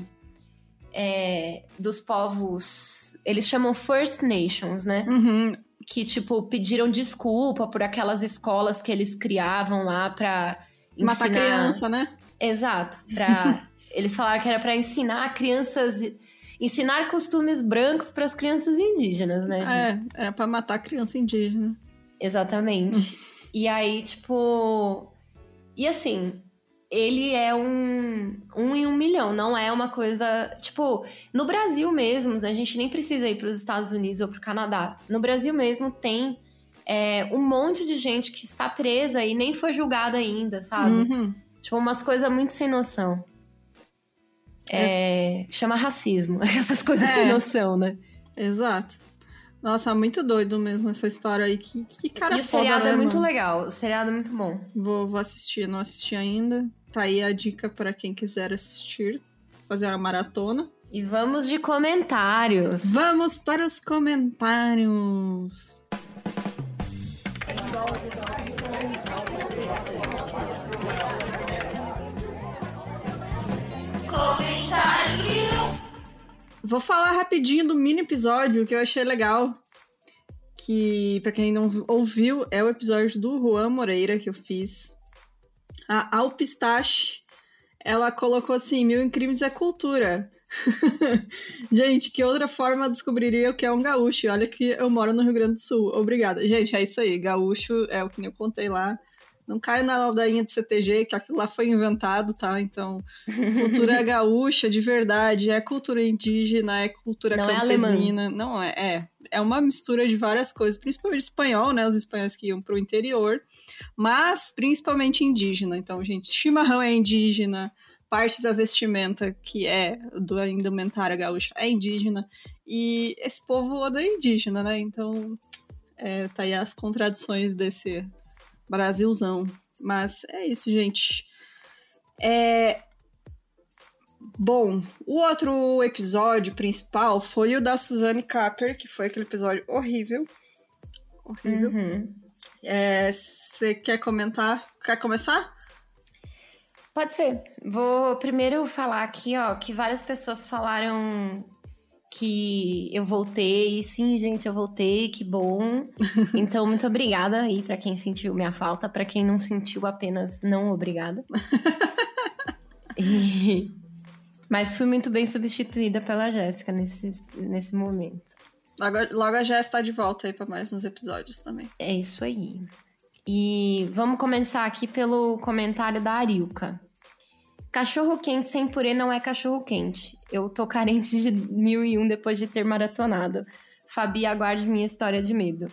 é, dos povos. Eles chamam First Nations, né? Uhum. Que, tipo, pediram desculpa por aquelas escolas que eles criavam lá pra ensinar. Matar criança, né? Exato. Pra... [laughs] eles falaram que era pra ensinar crianças. Ensinar costumes brancos pras crianças indígenas, né, gente? É, era pra matar criança indígena. Exatamente. [laughs] e aí, tipo. E assim, ele é um, um em um milhão, não é uma coisa. Tipo, no Brasil mesmo, a gente nem precisa ir para os Estados Unidos ou para o Canadá. No Brasil mesmo tem é, um monte de gente que está presa e nem foi julgada ainda, sabe? Uhum. Tipo, umas coisas muito sem noção. É, Chama racismo, [laughs] essas coisas É. sem noção, né? Exato. Nossa, muito doido mesmo essa história aí. Que, que cara e o foda, seriado né, é muito mano? legal. O seriado é muito bom. Vou, vou assistir, não assisti ainda. Tá aí a dica pra quem quiser assistir, fazer uma maratona. E vamos de comentários. Vamos para os comentários. Vou falar rapidinho do mini episódio que eu achei legal. Que, pra quem não ouviu, é o episódio do Juan Moreira que eu fiz. A Alpistache, ela colocou assim: Mil em Crimes é cultura. [laughs] Gente, que outra forma descobriria o que é um gaúcho? Olha que eu moro no Rio Grande do Sul. Obrigada. Gente, é isso aí. Gaúcho é o que eu contei lá. Não cai na ladainha de CTG, que aquilo lá foi inventado, tá? Então, cultura [laughs] gaúcha de verdade, é cultura indígena, é cultura não é campesina. É não é, é. É uma mistura de várias coisas, principalmente espanhol, né? Os espanhóis que iam pro interior, mas principalmente indígena. Então, gente, chimarrão é indígena, parte da vestimenta que é do indumentária gaúcha é indígena, e esse povo odeia indígena, né? Então, é, tá aí as contradições desse Brasilzão. Mas é isso, gente. É. Bom, o outro episódio principal foi o da Suzanne Capper, que foi aquele episódio horrível. Horrível. Uhum. Você é, quer comentar? Quer começar? Pode ser. Vou primeiro falar aqui, ó, que várias pessoas falaram que eu voltei. Sim, gente, eu voltei, que bom. [laughs] Então, muito obrigada aí para quem sentiu minha falta, para quem não sentiu, apenas não obrigada. [laughs] e... Mas fui muito bem substituída pela Jéssica nesse, nesse momento. Logo, logo a Jéssica está de volta aí para mais uns episódios também. É isso aí. E vamos começar aqui pelo comentário da Arilka. Cachorro quente sem purê não é cachorro quente. Eu tô carente de mil e um depois de ter maratonado. Fabi, aguarde minha história de medo.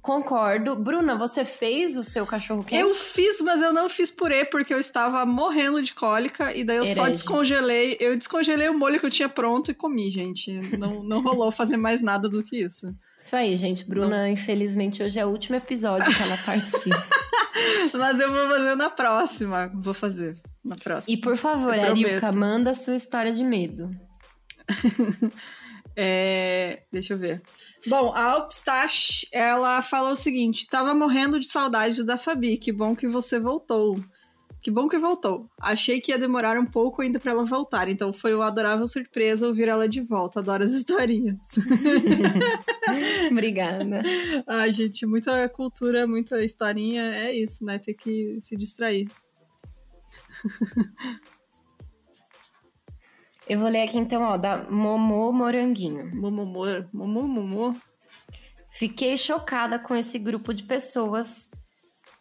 Concordo. Bruna, você fez o seu cachorro quente? Eu fiz, mas eu não fiz purê porque eu estava morrendo de cólica e daí eu Herege. só descongelei. Eu descongelei o molho que eu tinha pronto e comi, gente. Não, não rolou fazer mais nada do que isso. Isso aí, gente. Bruna, não. infelizmente, hoje é o último episódio que ela participa. [laughs] mas eu vou fazer na próxima. Vou fazer na próxima. E por favor, Ariuka, manda a sua história de medo. [laughs] é, deixa eu ver. Bom, a Alpstache, ela falou o seguinte: tava morrendo de saudade da Fabi, que bom que você voltou. Que bom que voltou. Achei que ia demorar um pouco ainda para ela voltar, então foi uma adorável surpresa ouvir ela de volta. Adoro as historinhas. [laughs] [laughs] Obrigada. Ai, gente, muita cultura, muita historinha, é isso, né? Ter que se distrair. [laughs] Eu vou ler aqui então, ó, da Momô Moranguinho. Momô, Momô, Momô. Fiquei chocada com esse grupo de pessoas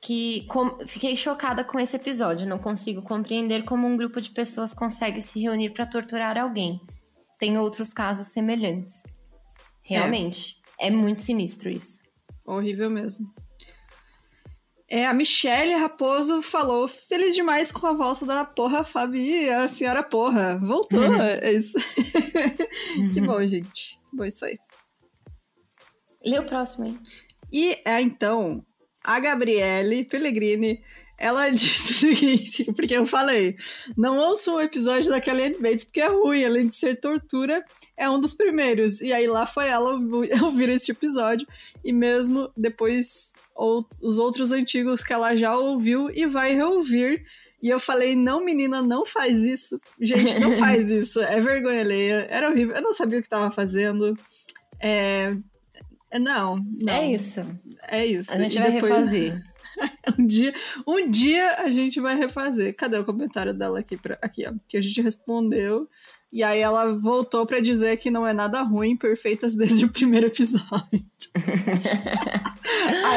que. Com, fiquei chocada com esse episódio. Não consigo compreender como um grupo de pessoas consegue se reunir para torturar alguém. Tem outros casos semelhantes. Realmente, é, é muito sinistro isso. Horrível mesmo. É, a Michelle Raposo falou: feliz demais com a volta da porra, Fabi, a senhora porra. Voltou. Uhum. É isso. Uhum. [laughs] que bom, gente. Bom, isso aí. Lê o próximo aí. E é então a Gabriele Pellegrini. Ela [laughs] disse o seguinte, porque eu falei, não ouçam o episódio da Kelly Bates, porque é ruim, além de ser tortura, é um dos primeiros. E aí lá foi ela ouvir [laughs] esse episódio, e mesmo depois ou os outros antigos que ela já ouviu e vai reouvir. E eu falei, não, menina, não faz isso. Gente, não [laughs] faz isso. É vergonha alheia. Era horrível. Eu não sabia o que estava fazendo. É... Não, não. É isso. É isso. A gente e vai depois... refazer. [laughs] um, dia, um dia a gente vai refazer. Cadê o comentário dela aqui? Pra... Aqui, ó. Que a gente respondeu. E aí ela voltou para dizer que não é nada ruim, perfeitas desde o primeiro episódio. [laughs]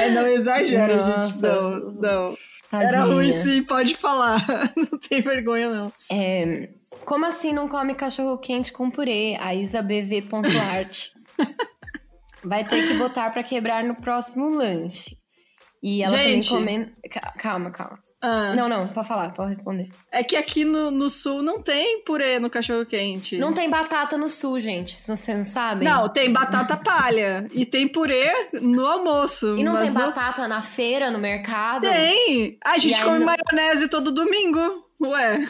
Ai, não exagera, Nossa. gente. Não, não. Tadinha. Era ruim sim, pode falar. [laughs] Não tem vergonha, não. É, como assim não come cachorro quente com purê? A isabv.art. [laughs] Vai ter que botar para quebrar no próximo lanche. E ela gente. também comendo. Calma, calma. Ah. Não, não, pode falar, pode responder. É que aqui no, no sul não tem purê no cachorro quente. Não tem batata no sul, gente. Vocês não sabem? Não, tem batata palha. e tem purê no almoço. E não tem batata na feira, no mercado? Tem! A gente come maionese todo domingo. Ué.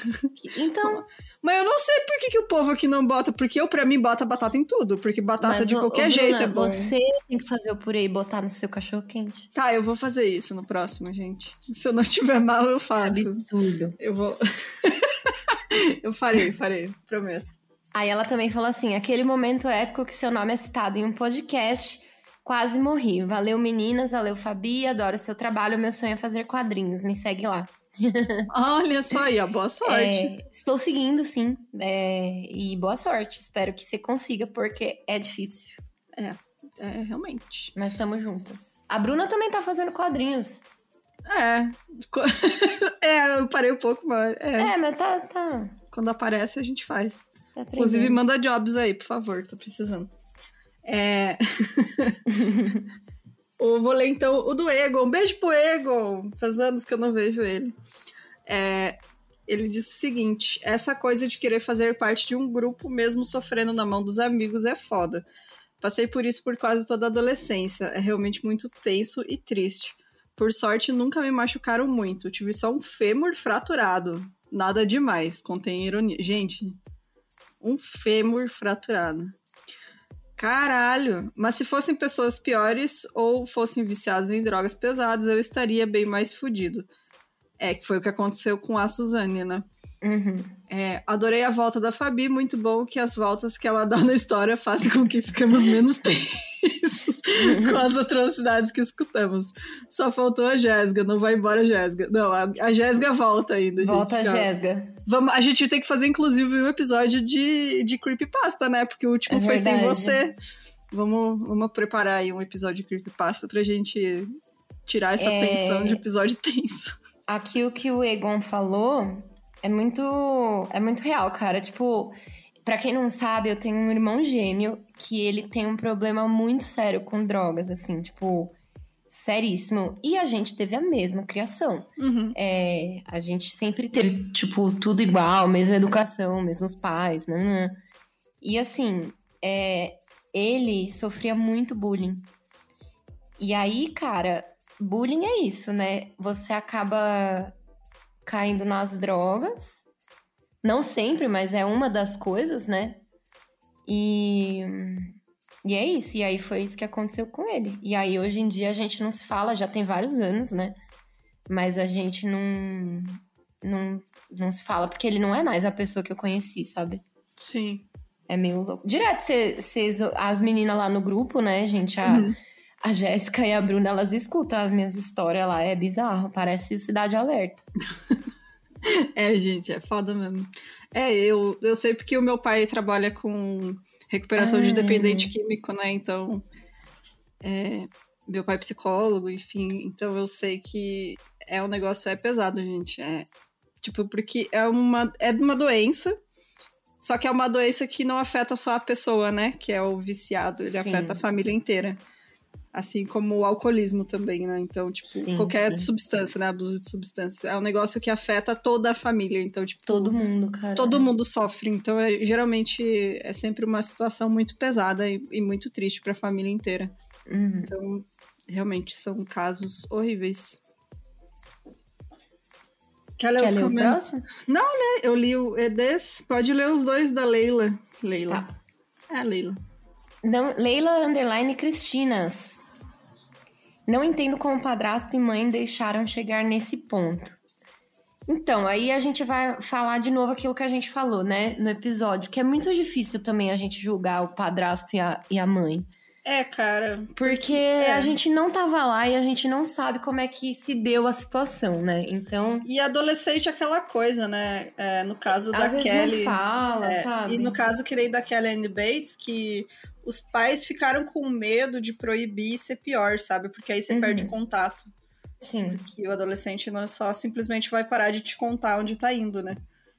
Então. Mas eu não sei por que, que o povo aqui não bota, porque eu, pra mim, bota batata em tudo. Porque batata Mas, de qualquer ô, jeito Bruna, é bom. Você tem que fazer o purê e botar no seu cachorro quente. Tá, eu vou fazer isso no próximo, gente. Se eu não tiver mal, eu faço. Absurdo. Eu vou. [laughs] eu farei, farei, prometo. Aí ela também falou assim: aquele momento épico que seu nome é citado em um podcast, quase morri. Valeu, meninas, valeu, Fabi, adoro seu trabalho. Meu sonho é fazer quadrinhos. Me segue lá. [laughs] Olha só aí, ó, boa sorte. É, estou seguindo, sim. É, e boa sorte. Espero que você consiga, porque é difícil. É, é realmente. Mas estamos juntas. A Bruna também tá fazendo quadrinhos. É. [laughs] é, eu parei um pouco, mas. É, é mas tá, tá. Quando aparece, a gente faz. Tá Inclusive, manda jobs aí, por favor, tô precisando. É. [laughs] eu vou ler então o do Egon. Um beijo pro Egon! Faz anos que eu não vejo ele. É, ele disse o seguinte: essa coisa de querer fazer parte de um grupo, mesmo sofrendo na mão dos amigos, é foda. Passei por isso por quase toda a adolescência. É realmente muito tenso e triste. Por sorte, nunca me machucaram muito. Tive só um fêmur fraturado. Nada demais. Contém ironia. Gente, um fêmur fraturado. Caralho! Mas se fossem pessoas piores ou fossem viciados em drogas pesadas, eu estaria bem mais fudido. É, que foi o que aconteceu com a Suzane, né? Uhum. É, adorei a volta da Fabi, muito bom que as voltas que ela dá na história fazem com que ficamos menos [laughs] tensos com as atrocidades que escutamos. Só faltou a Jéssica, não vai embora a Jéssica. Não, a, a Jéssica volta ainda. Volta gente, a Jéssica. Vamos, a gente tem que fazer, inclusive, um episódio de, de Creepypasta, né? Porque o último é foi sem você. Vamos, vamos preparar aí um episódio de Creepypasta pra gente tirar essa é... tensão de episódio [laughs] tenso. Aqui o que o Egon falou é muito, é muito real, cara. Tipo, para quem não sabe, eu tenho um irmão gêmeo que ele tem um problema muito sério com drogas, assim, tipo, seríssimo. E a gente teve a mesma criação. Uhum. É, a gente sempre teve, tipo, tudo igual, mesma educação, mesmos pais, né? E assim, é, ele sofria muito bullying. E aí, cara, bullying é isso, né? Você acaba caindo nas drogas. Não sempre, mas é uma das coisas, né? E, e é isso. E aí foi isso que aconteceu com ele. E aí hoje em dia a gente não se fala, já tem vários anos, né? Mas a gente não, não, não se fala, porque ele não é mais a pessoa que eu conheci, sabe? Sim. É meio louco. Direto, cês, as meninas lá no grupo, né, gente? A, uhum. A Jéssica e a Bruna, elas escutam as minhas histórias lá. É bizarro, parece Cidade Alerta. [laughs] é, gente, é foda mesmo. É, eu, eu sei porque o meu pai trabalha com recuperação ah, de dependente é. químico, né? Então, é, meu pai é psicólogo, enfim, então eu sei que é um negócio é pesado, gente. É tipo porque é uma é de uma doença, só que é uma doença que não afeta só a pessoa, né? Que é o viciado, ele Sim. afeta a família inteira. Assim como o alcoolismo também, né? Então, tipo, sim, qualquer sim. substância, né? Abuso de substância. É um negócio que afeta toda a família. Então, tipo. Todo mundo, cara. Todo mundo sofre. Então, é, geralmente é sempre uma situação muito pesada e, e muito triste para a família inteira. Uhum. Então, realmente são casos horríveis. Quer ler Quer os ler comentários? Não, né? Eu li o Edes. Pode ler os dois da Leila. Leila. Tá. É a Leila. Não, Leila Underline Cristinas. Não entendo como padrasto e mãe deixaram chegar nesse ponto. Então, aí a gente vai falar de novo aquilo que a gente falou, né, no episódio, que é muito difícil também a gente julgar o padrasto e a, e a mãe. É, cara. Porque é. a gente não tava lá e a gente não sabe como é que se deu a situação, né? Então. E adolescente é aquela coisa, né? É, no caso da Kelly. Não fala, é, sabe? E no caso que da Kelly Ann Bates, que os pais ficaram com medo de proibir e ser pior, sabe? Porque aí você uhum. perde contato. Sim. Que o adolescente não só simplesmente vai parar de te contar onde tá indo, né?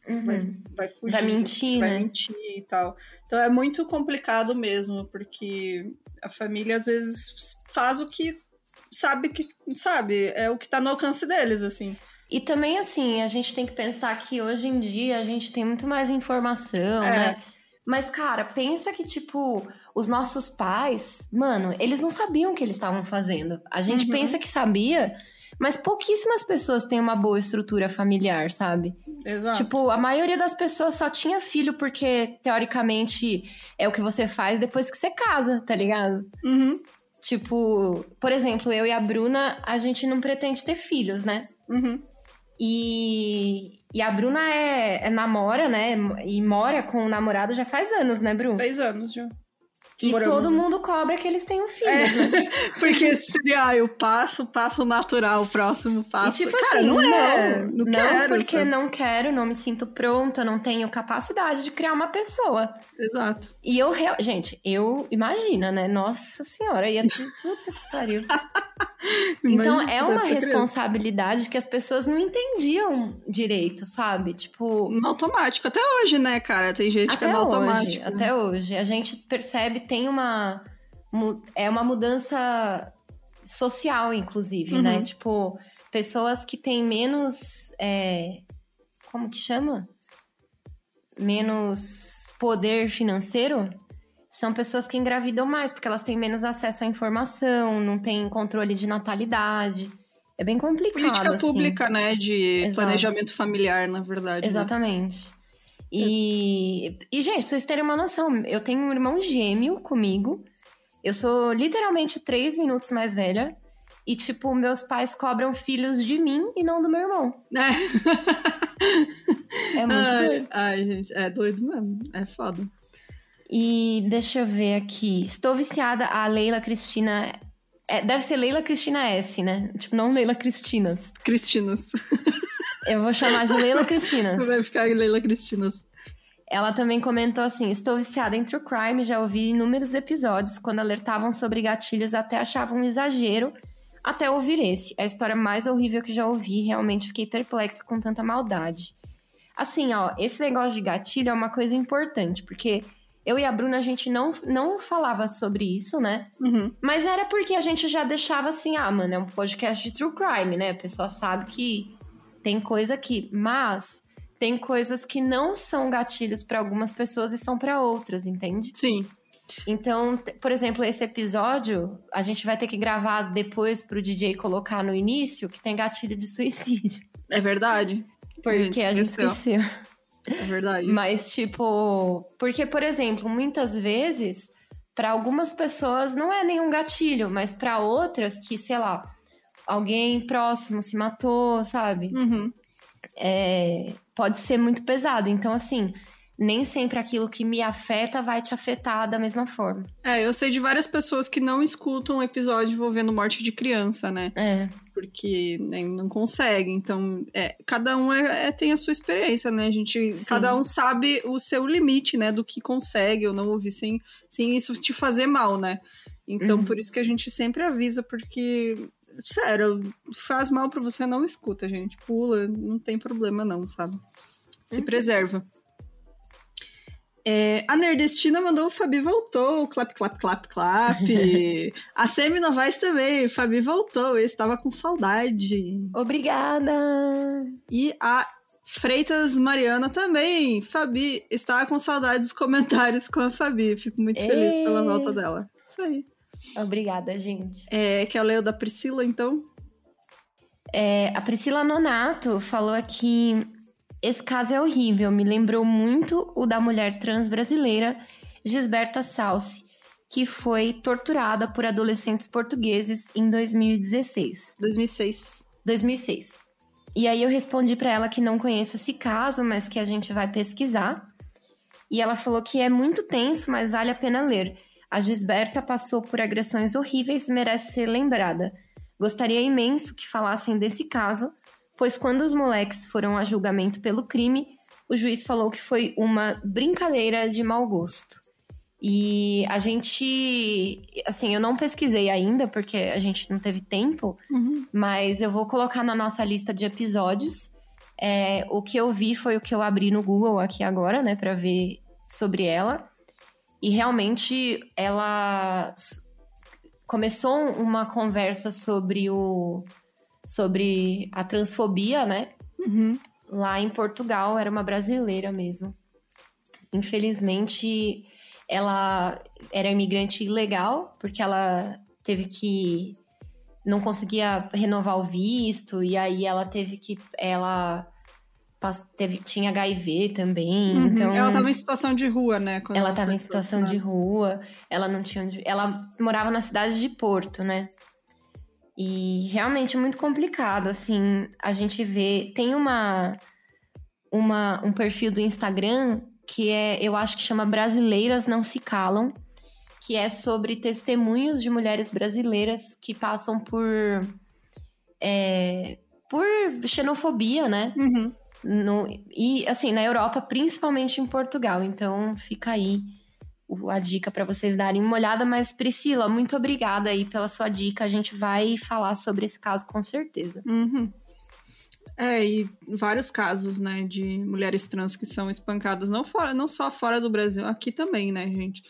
Uhum. Vai, vai fugir. Vai mentir, vai né? mentir e tal. Então é muito complicado mesmo, porque a família às vezes faz o que sabe que sabe, é o que tá no alcance deles, assim. E também, assim, a gente tem que pensar que hoje em dia a gente tem muito mais informação, é. né? Mas, cara, pensa que, tipo, os nossos pais, mano, eles não sabiam o que eles estavam fazendo. A gente uhum. pensa que sabia, mas pouquíssimas pessoas têm uma boa estrutura familiar, sabe? Exato. Tipo, a maioria das pessoas só tinha filho porque, teoricamente, é o que você faz depois que você casa, tá ligado? Uhum. Tipo, por exemplo, eu e a Bruna, a gente não pretende ter filhos, né? Uhum. E, e a Bruna é, é namora, né? E mora com o namorado já faz anos, né, Bruna? Seis anos já. E todo mundo cobra que eles tenham filhos, é. né? [laughs] Porque seria ah, eu passo, passo natural, o próximo passo. E tipo Cara, assim, não, é, não, não quero, porque sabe? não quero, não me sinto pronta, não tenho capacidade de criar uma pessoa. Exato. E eu, gente, eu imagina, né? Nossa senhora, ia ter puta que pariu. [laughs] então é uma responsabilidade que as pessoas não entendiam direito, sabe? Tipo, no automático até hoje, né, cara? Tem gente que é no hoje, automático. Até hoje, a gente percebe tem uma é uma mudança social, inclusive, né? uhum. né? Tipo, pessoas que têm menos. É, como que chama? Menos poder financeiro são pessoas que engravidam mais, porque elas têm menos acesso à informação, não têm controle de natalidade. É bem complicado. Política assim. pública, né? De Exato. planejamento familiar, na verdade. Né? Exatamente. Né? E, e, gente, pra vocês terem uma noção, eu tenho um irmão gêmeo comigo. Eu sou literalmente três minutos mais velha. E, tipo, meus pais cobram filhos de mim e não do meu irmão. É, é muito ai, doido. Ai, gente, é doido mesmo. É foda. E deixa eu ver aqui. Estou viciada a Leila Cristina. É, deve ser Leila Cristina S, né? Tipo, não Leila Cristinas. Cristinas. [laughs] Eu vou chamar de Leila Cristinas. Vai ficar Leila Cristinas. Ela também comentou assim: Estou viciada em true crime, já ouvi inúmeros episódios quando alertavam sobre gatilhos, até achavam um exagero, até ouvir esse. É a história mais horrível que já ouvi, realmente fiquei perplexa com tanta maldade. Assim, ó, esse negócio de gatilho é uma coisa importante, porque eu e a Bruna, a gente não, não falava sobre isso, né? Uhum. Mas era porque a gente já deixava assim, ah, mano, é um podcast de true crime, né? A pessoa sabe que tem coisa aqui. Mas tem coisas que não são gatilhos para algumas pessoas e são para outras, entende? Sim. Então, por exemplo, esse episódio, a gente vai ter que gravar depois pro DJ colocar no início, que tem gatilho de suicídio. É verdade. Porque a gente esqueceu. É verdade. Mas, tipo, porque, por exemplo, muitas vezes, para algumas pessoas não é nenhum gatilho, mas para outras que, sei lá, alguém próximo se matou, sabe? Uhum. É, pode ser muito pesado. Então, assim, nem sempre aquilo que me afeta vai te afetar da mesma forma. É, eu sei de várias pessoas que não escutam um episódio envolvendo morte de criança, né? É. Porque né, não consegue. Então, é, cada um é, é, tem a sua experiência, né? A gente, Sim. cada um sabe o seu limite, né? Do que consegue ou não ouvir sem, sem isso te fazer mal, né? Então, uhum. por isso que a gente sempre avisa, porque sério, faz mal para você, não escuta, gente. Pula, não tem problema não, sabe? Se uhum. preserva. É, a Nerdestina mandou o Fabi voltou, clap, clap, clap, clap. [laughs] a Semi Novaes também, Fabi voltou, eu estava com saudade. Obrigada! E a Freitas Mariana também, Fabi, estava com saudade dos comentários com a Fabi. Fico muito feliz Ei. pela volta dela. Isso aí. Obrigada, gente. É, quer ler o da Priscila, então? É, a Priscila Nonato falou aqui esse caso é horrível, me lembrou muito o da mulher trans brasileira Gisberta Salsi, que foi torturada por adolescentes portugueses em 2016. 2006. 2006. E aí eu respondi para ela que não conheço esse caso, mas que a gente vai pesquisar. E ela falou que é muito tenso, mas vale a pena ler. A Gisberta passou por agressões horríveis e merece ser lembrada. Gostaria imenso que falassem desse caso, pois quando os moleques foram a julgamento pelo crime, o juiz falou que foi uma brincadeira de mau gosto. E a gente, assim, eu não pesquisei ainda porque a gente não teve tempo, uhum. mas eu vou colocar na nossa lista de episódios. É, o que eu vi foi o que eu abri no Google aqui agora, né, para ver sobre ela. E realmente ela começou uma conversa sobre o sobre a transfobia, né? Uhum. Lá em Portugal, era uma brasileira mesmo. Infelizmente, ela era imigrante ilegal, porque ela teve que. não conseguia renovar o visto, e aí ela teve que. Ela teve, tinha HIV também. Uhum. Então, ela estava em situação de rua, né? ela estava em situação de rua. Ela não tinha. Ela morava na cidade de Porto, né? E realmente é muito complicado, assim, a gente vê. Tem uma, uma um perfil do Instagram que é, eu acho que chama Brasileiras Não Se Calam, que é sobre testemunhos de mulheres brasileiras que passam por. É, por xenofobia, né? Uhum. No, e assim, na Europa, principalmente em Portugal. Então fica aí a dica para vocês darem uma olhada. Mas, Priscila, muito obrigada aí pela sua dica. A gente vai falar sobre esse caso com certeza. Uhum. É, e vários casos, né, de mulheres trans que são espancadas, não, fora, não só fora do Brasil, aqui também, né, gente?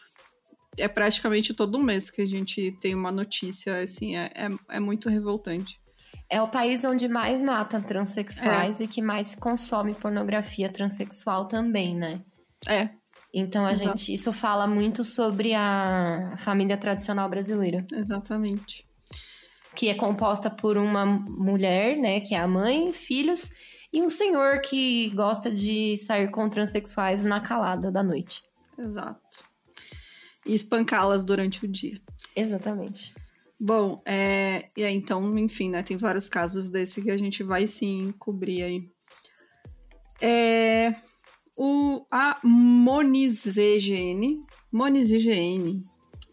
É praticamente todo mês que a gente tem uma notícia, assim, é, é, é muito revoltante. É o país onde mais mata transexuais é. e que mais consome pornografia transexual também, né? É. Então a Exato. gente isso fala muito sobre a família tradicional brasileira. Exatamente. Que é composta por uma mulher, né, que é a mãe, filhos e um senhor que gosta de sair com transexuais na calada da noite. Exato. E espancá-las durante o dia. Exatamente. Bom, é, e aí, então, enfim, né? Tem vários casos desse que a gente vai sim cobrir aí. É, o, a Monizegn. Monizegn.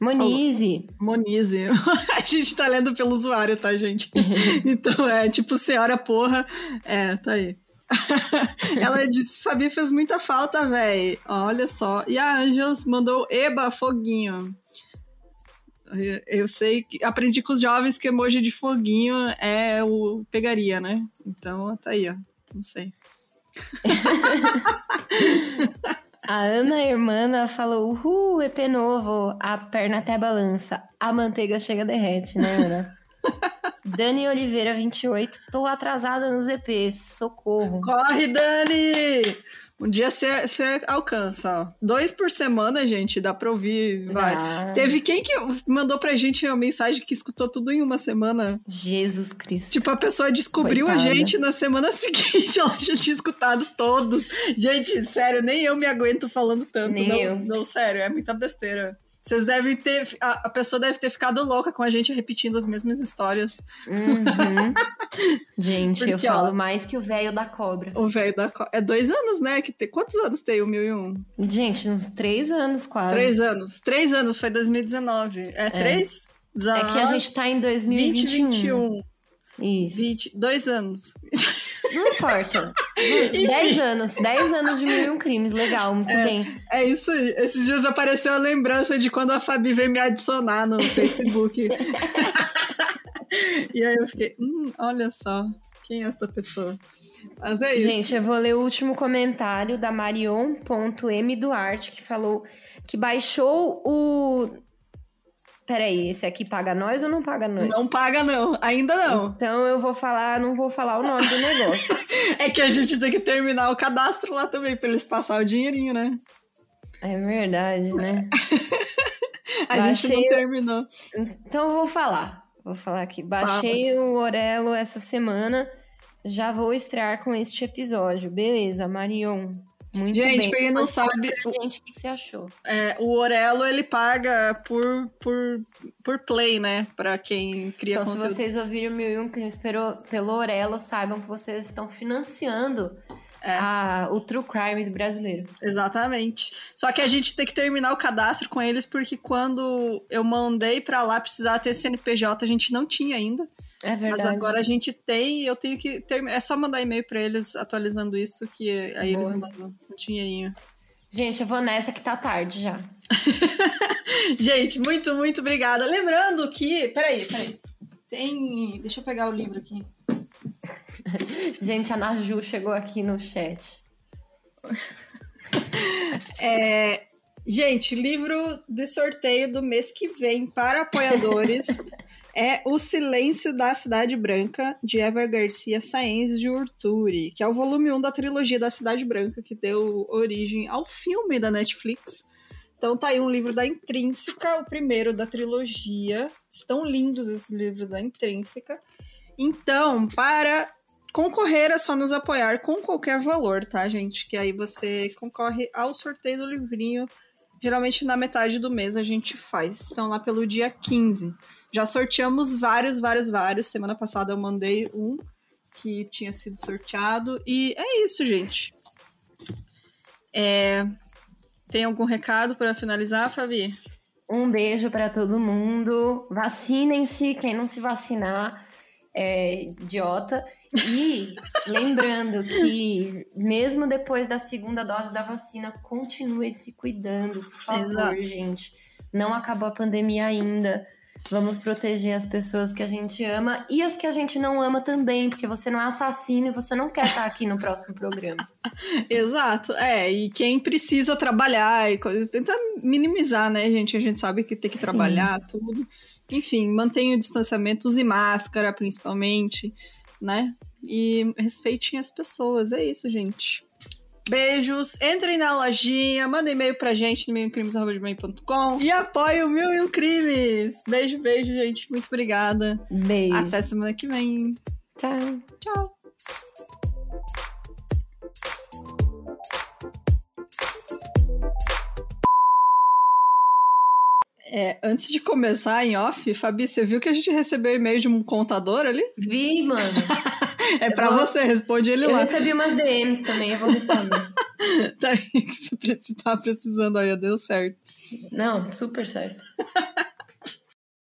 Monize. Monize. [laughs] a gente tá lendo pelo usuário, tá, gente? [laughs] então é tipo senhora porra. É, tá aí. [laughs] Ela disse: Fabi fez muita falta, véi. Olha só. E a Angels mandou Eba Foguinho. Eu sei que aprendi com os jovens que emoji de foguinho é o pegaria, né? Então tá aí, ó. Não sei. [laughs] A Ana Hermana falou: Uhul, EP novo. A perna até balança. A manteiga chega derrete, né, Ana? [laughs] Dani Oliveira, 28. Tô atrasada nos EPs. Socorro. Corre, Dani! Um dia você alcança, ó. Dois por semana, gente, dá pra ouvir. Vai. Ah. Teve quem que mandou pra gente uma mensagem que escutou tudo em uma semana? Jesus Cristo. Tipo, a pessoa descobriu Coitada. a gente na semana [laughs] seguinte, ela já tinha escutado todos. Gente, sério, nem eu me aguento falando tanto. Nem não, eu. não, sério, é muita besteira. Vocês devem ter. A, a, pessoa deve ter ficado louca com a gente repetindo as mesmas histórias. Uhum. [laughs] gente, Porque, eu falo ó, mais que o velho da cobra. O velho da cobra. É dois anos, né? Que tem... Quantos anos tem o 1001? Gente, uns três anos quase. Três anos. Três anos, foi 2019. É, é. três? 19, é que a gente tá em 2021. 2021. Isso. 20, dois anos. [laughs] Não importa. [laughs] 10 anos. 10 anos de mil e um crimes. Legal, muito é, bem. É isso aí. Esses dias apareceu a lembrança de quando a Fabi veio me adicionar no [laughs] Facebook. [laughs] e aí eu fiquei, hum, olha só. Quem é essa pessoa? Mas é isso. Gente, eu vou ler o último comentário da Marion.m Duarte, que falou que baixou o Peraí, esse aqui paga nós ou não paga nós? Não paga, não. Ainda não. Então eu vou falar, não vou falar o nome do negócio. [laughs] é que a gente tem que terminar o cadastro lá também, pra eles passar o dinheirinho, né? É verdade, né? [laughs] a Baixei... gente não terminou. Então eu vou falar. Vou falar aqui. Baixei Fala. o Orelo essa semana. Já vou estrear com este episódio. Beleza, Marion. Muito gente, bem. pra quem não sabe. Gente, o que você achou? É, o Orelo ele paga por, por, por play, né? Pra quem cria então, conteúdo. se vocês ouviram Mil e Um Crimes pelo, pelo Orelo, saibam que vocês estão financiando é. a, o true crime do brasileiro. Exatamente. Só que a gente tem que terminar o cadastro com eles, porque quando eu mandei pra lá precisar ter CNPJ, a gente não tinha ainda. É verdade. Mas agora a gente tem e eu tenho que. É só mandar e-mail pra eles atualizando isso, que aí Boa. eles mandam um dinheirinho. Gente, eu vou nessa que tá tarde já. [laughs] gente, muito, muito obrigada. Lembrando que. Peraí, peraí. Tem. Deixa eu pegar o livro aqui. [laughs] Gente, a Naju chegou aqui no chat. [laughs] é, gente, livro de sorteio do mês que vem para apoiadores [laughs] é O Silêncio da Cidade Branca, de Ever Garcia Saenz de Urturi, que é o volume 1 da trilogia da Cidade Branca, que deu origem ao filme da Netflix. Então tá aí um livro da Intrínseca, o primeiro da trilogia. Estão lindos esses livros da Intrínseca. Então, para concorrer é só nos apoiar com qualquer valor, tá, gente? Que aí você concorre ao sorteio do livrinho. Geralmente na metade do mês a gente faz. Então lá pelo dia 15. Já sorteamos vários, vários, vários. Semana passada eu mandei um que tinha sido sorteado. E é isso, gente. É... Tem algum recado para finalizar, Fabi? Um beijo para todo mundo. Vacinem-se, quem não se vacinar é idiota. E lembrando que, mesmo depois da segunda dose da vacina, continue se cuidando, por favor, Exato. gente. Não acabou a pandemia ainda. Vamos proteger as pessoas que a gente ama e as que a gente não ama também, porque você não é assassino e você não quer estar aqui no próximo programa. [laughs] Exato, é, e quem precisa trabalhar e coisas, tenta minimizar, né, gente? A gente sabe que tem que Sim. trabalhar, tudo. Enfim, mantenha o distanciamento, use máscara, principalmente, né? E respeitem as pessoas, é isso, gente. Beijos, entrem na lojinha, mandem e-mail pra gente no milcrimes.com e apoiem o Mil e um Crimes. Beijo, beijo, gente. Muito obrigada. Beijo. Até semana que vem. Tchau. Tchau. É, antes de começar em off, Fabi, você viu que a gente recebeu e-mail de um contador ali? Vi, mano. [laughs] é para pra você, responde ele eu lá. Eu recebi umas DMs também, eu vou responder. [laughs] tá aí, que você tá precisando aí, deu certo. Não, super certo. [laughs]